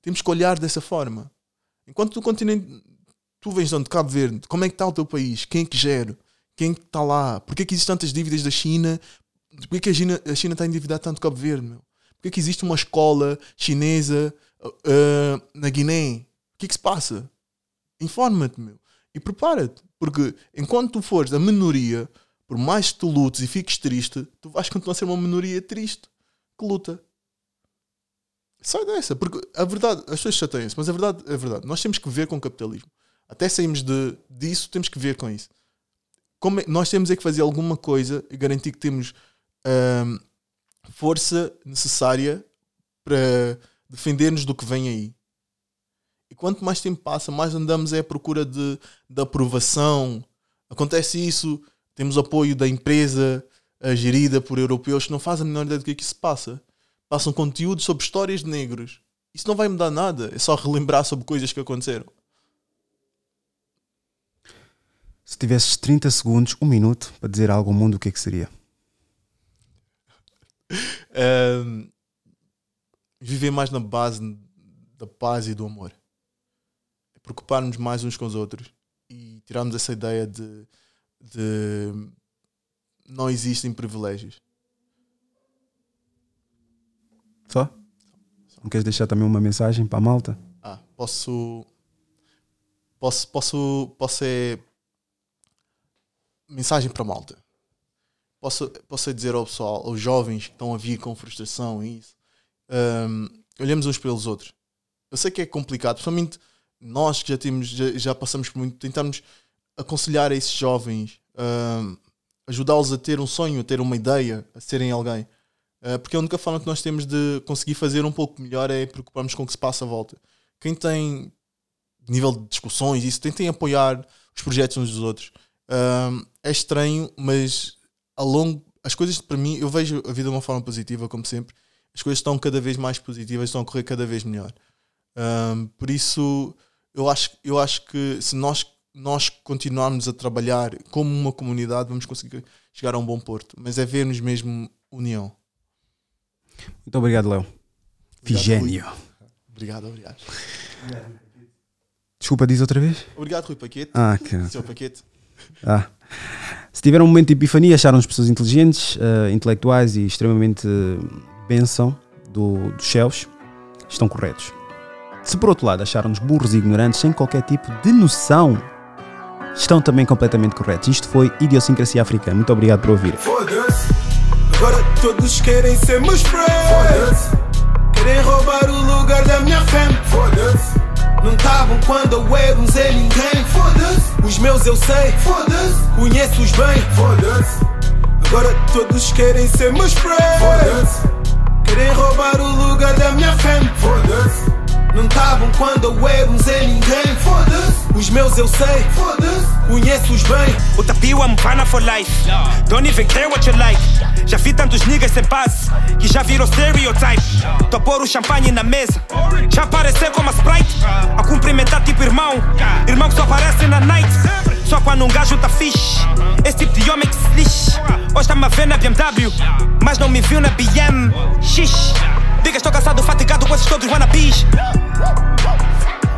Temos que olhar dessa forma. Enquanto o continente, tu vens de onde? Cabo Verde, como é que está o teu país? Quem é que gera? Quem que está lá? Porquê que existem tantas dívidas da China? Porquê que a China, a China está endividada tanto Cabo Verde, meu? Porquê que existe uma escola chinesa uh, na Guiné? O que é que se passa? Informa-te, meu. E prepara-te. Porque enquanto tu fores da minoria, por mais que tu lutes e fiques triste, tu vais continuar a ser uma minoria triste que luta. Sai dessa, porque a verdade, as pessoas chateiam-se, mas a verdade é a verdade. Nós temos que ver com o capitalismo. Até saímos de, disso, temos que ver com isso. Como é, nós temos é que fazer alguma coisa e garantir que temos hum, força necessária para defender-nos do que vem aí. E quanto mais tempo passa, mais andamos é à procura de, de aprovação. Acontece isso, temos apoio da empresa gerida por europeus que não fazem a menor ideia do que é que se passa passam conteúdo sobre histórias de negros. Isso não vai mudar nada, é só relembrar sobre coisas que aconteceram. Se tivesses 30 segundos, um minuto, para dizer algo ao mundo, o que é que seria? Um, viver mais na base da paz e do amor. É preocupar-nos mais uns com os outros e tirarmos essa ideia de, de não existem privilégios. Só? Não queres deixar também uma mensagem para a malta? Ah, posso. Posso. Posso. Posso ser. Mensagem para a malta. Posso, posso dizer ao pessoal, aos jovens que estão a vir com frustração e isso. Um, olhemos uns pelos outros. Eu sei que é complicado, principalmente nós que já, temos, já, já passamos por muito, tentarmos aconselhar a esses jovens, um, ajudá-los a ter um sonho, a ter uma ideia, a serem alguém. Uh, porque a única forma que nós temos de conseguir fazer um pouco melhor é preocuparmos com o que se passa à volta. Quem tem nível de discussões, isso, tentem apoiar os projetos uns dos outros. É estranho, mas a longo. As coisas, para mim, eu vejo a vida de uma forma positiva, como sempre. As coisas estão cada vez mais positivas, estão a correr cada vez melhor. Uh, por isso, eu acho, eu acho que se nós, nós continuarmos a trabalhar como uma comunidade, vamos conseguir chegar a um bom porto. Mas é ver-nos mesmo união. Muito obrigado, Léo. Figênio. Obrigado, obrigado. Desculpa, diz outra vez? Obrigado, Rui Paquete. Ah, que... Seu Paquete. Ah. Se tiveram um momento de epifania, acharam-nos pessoas inteligentes, uh, intelectuais e extremamente uh, bênção do, dos céus, estão corretos. Se por outro lado acharam-nos burros e ignorantes sem qualquer tipo de noção, estão também completamente corretos. Isto foi Idiosincrasia Africana. Muito obrigado por ouvir. Agora todos querem ser meus friends Querem roubar o lugar da minha fama Foda-se Não estavam quando eu era um Zé ninguém. Foda-se. Os meus eu sei. Foda-se. Conheço-os bem. Foda-se. Agora todos querem ser meus friends. Foda-se. Querem roubar o lugar da minha fama Foda-se não estavam quando eu era um Zé ninguém. Foda-se. Os meus eu sei. Foda-se. Conheço-os bem. O tapio I'm pana for life. Don't even care what you like. Já vi tantos niggas sem paz Que já virou stereotype Tô a pôr o champanhe na mesa. Já aparecer como a Sprite A cumprimentar tipo irmão. Irmão que só aparece na night Só quando um gajo tá fixe. Esse tipo de homem que se lixe. Hoje tá-me a ver na BMW Mas não me viu na BM Xix Diga, estou cansado, fatigado com esses todos wannabes.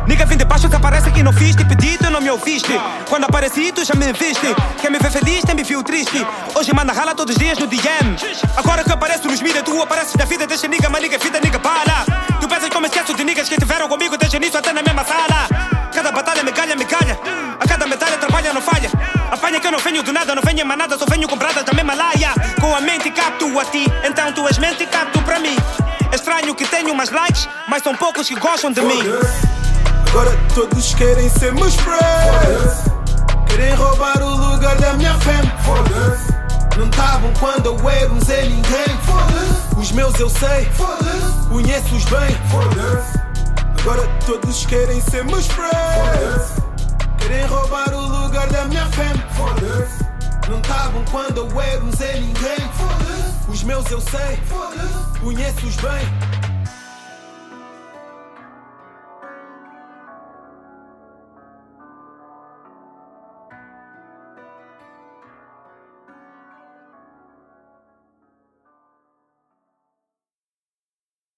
Nigga vim de baixo que aparece que não fiz Te pedi, tu não me ouviste. Quando apareci, tu já me viste. Quem me vê feliz, tem me viu triste. Hoje manda rala todos os dias no DM Agora que apareço nos mídia, tu apareces na vida. Deixa nigga, mas nigga, vida, nigga, bala. Tu pensas como esqueço de niggas que tiveram comigo Deixa nisso até na mesma sala Cada batalha me galha, me calha A cada medalha trabalha, não falha Apanha que eu não venho do nada, não venho emanada Só venho compradas da mesma laia Com a mente capto a ti Então tu és mente capto para mim é estranho que tenho mais likes, mas são poucos que gostam de mim. Agora todos querem ser meus friends. Querem roubar o lugar da minha fama. Não estavam quando eu era um Zé ninguém. Os meus eu sei, conheço-os bem. Agora todos querem ser meus friends. Querem roubar o lugar da minha fam. Não estavam quando eu era um Zé Ninguém. Os meus eu sei. Conheço-os bem.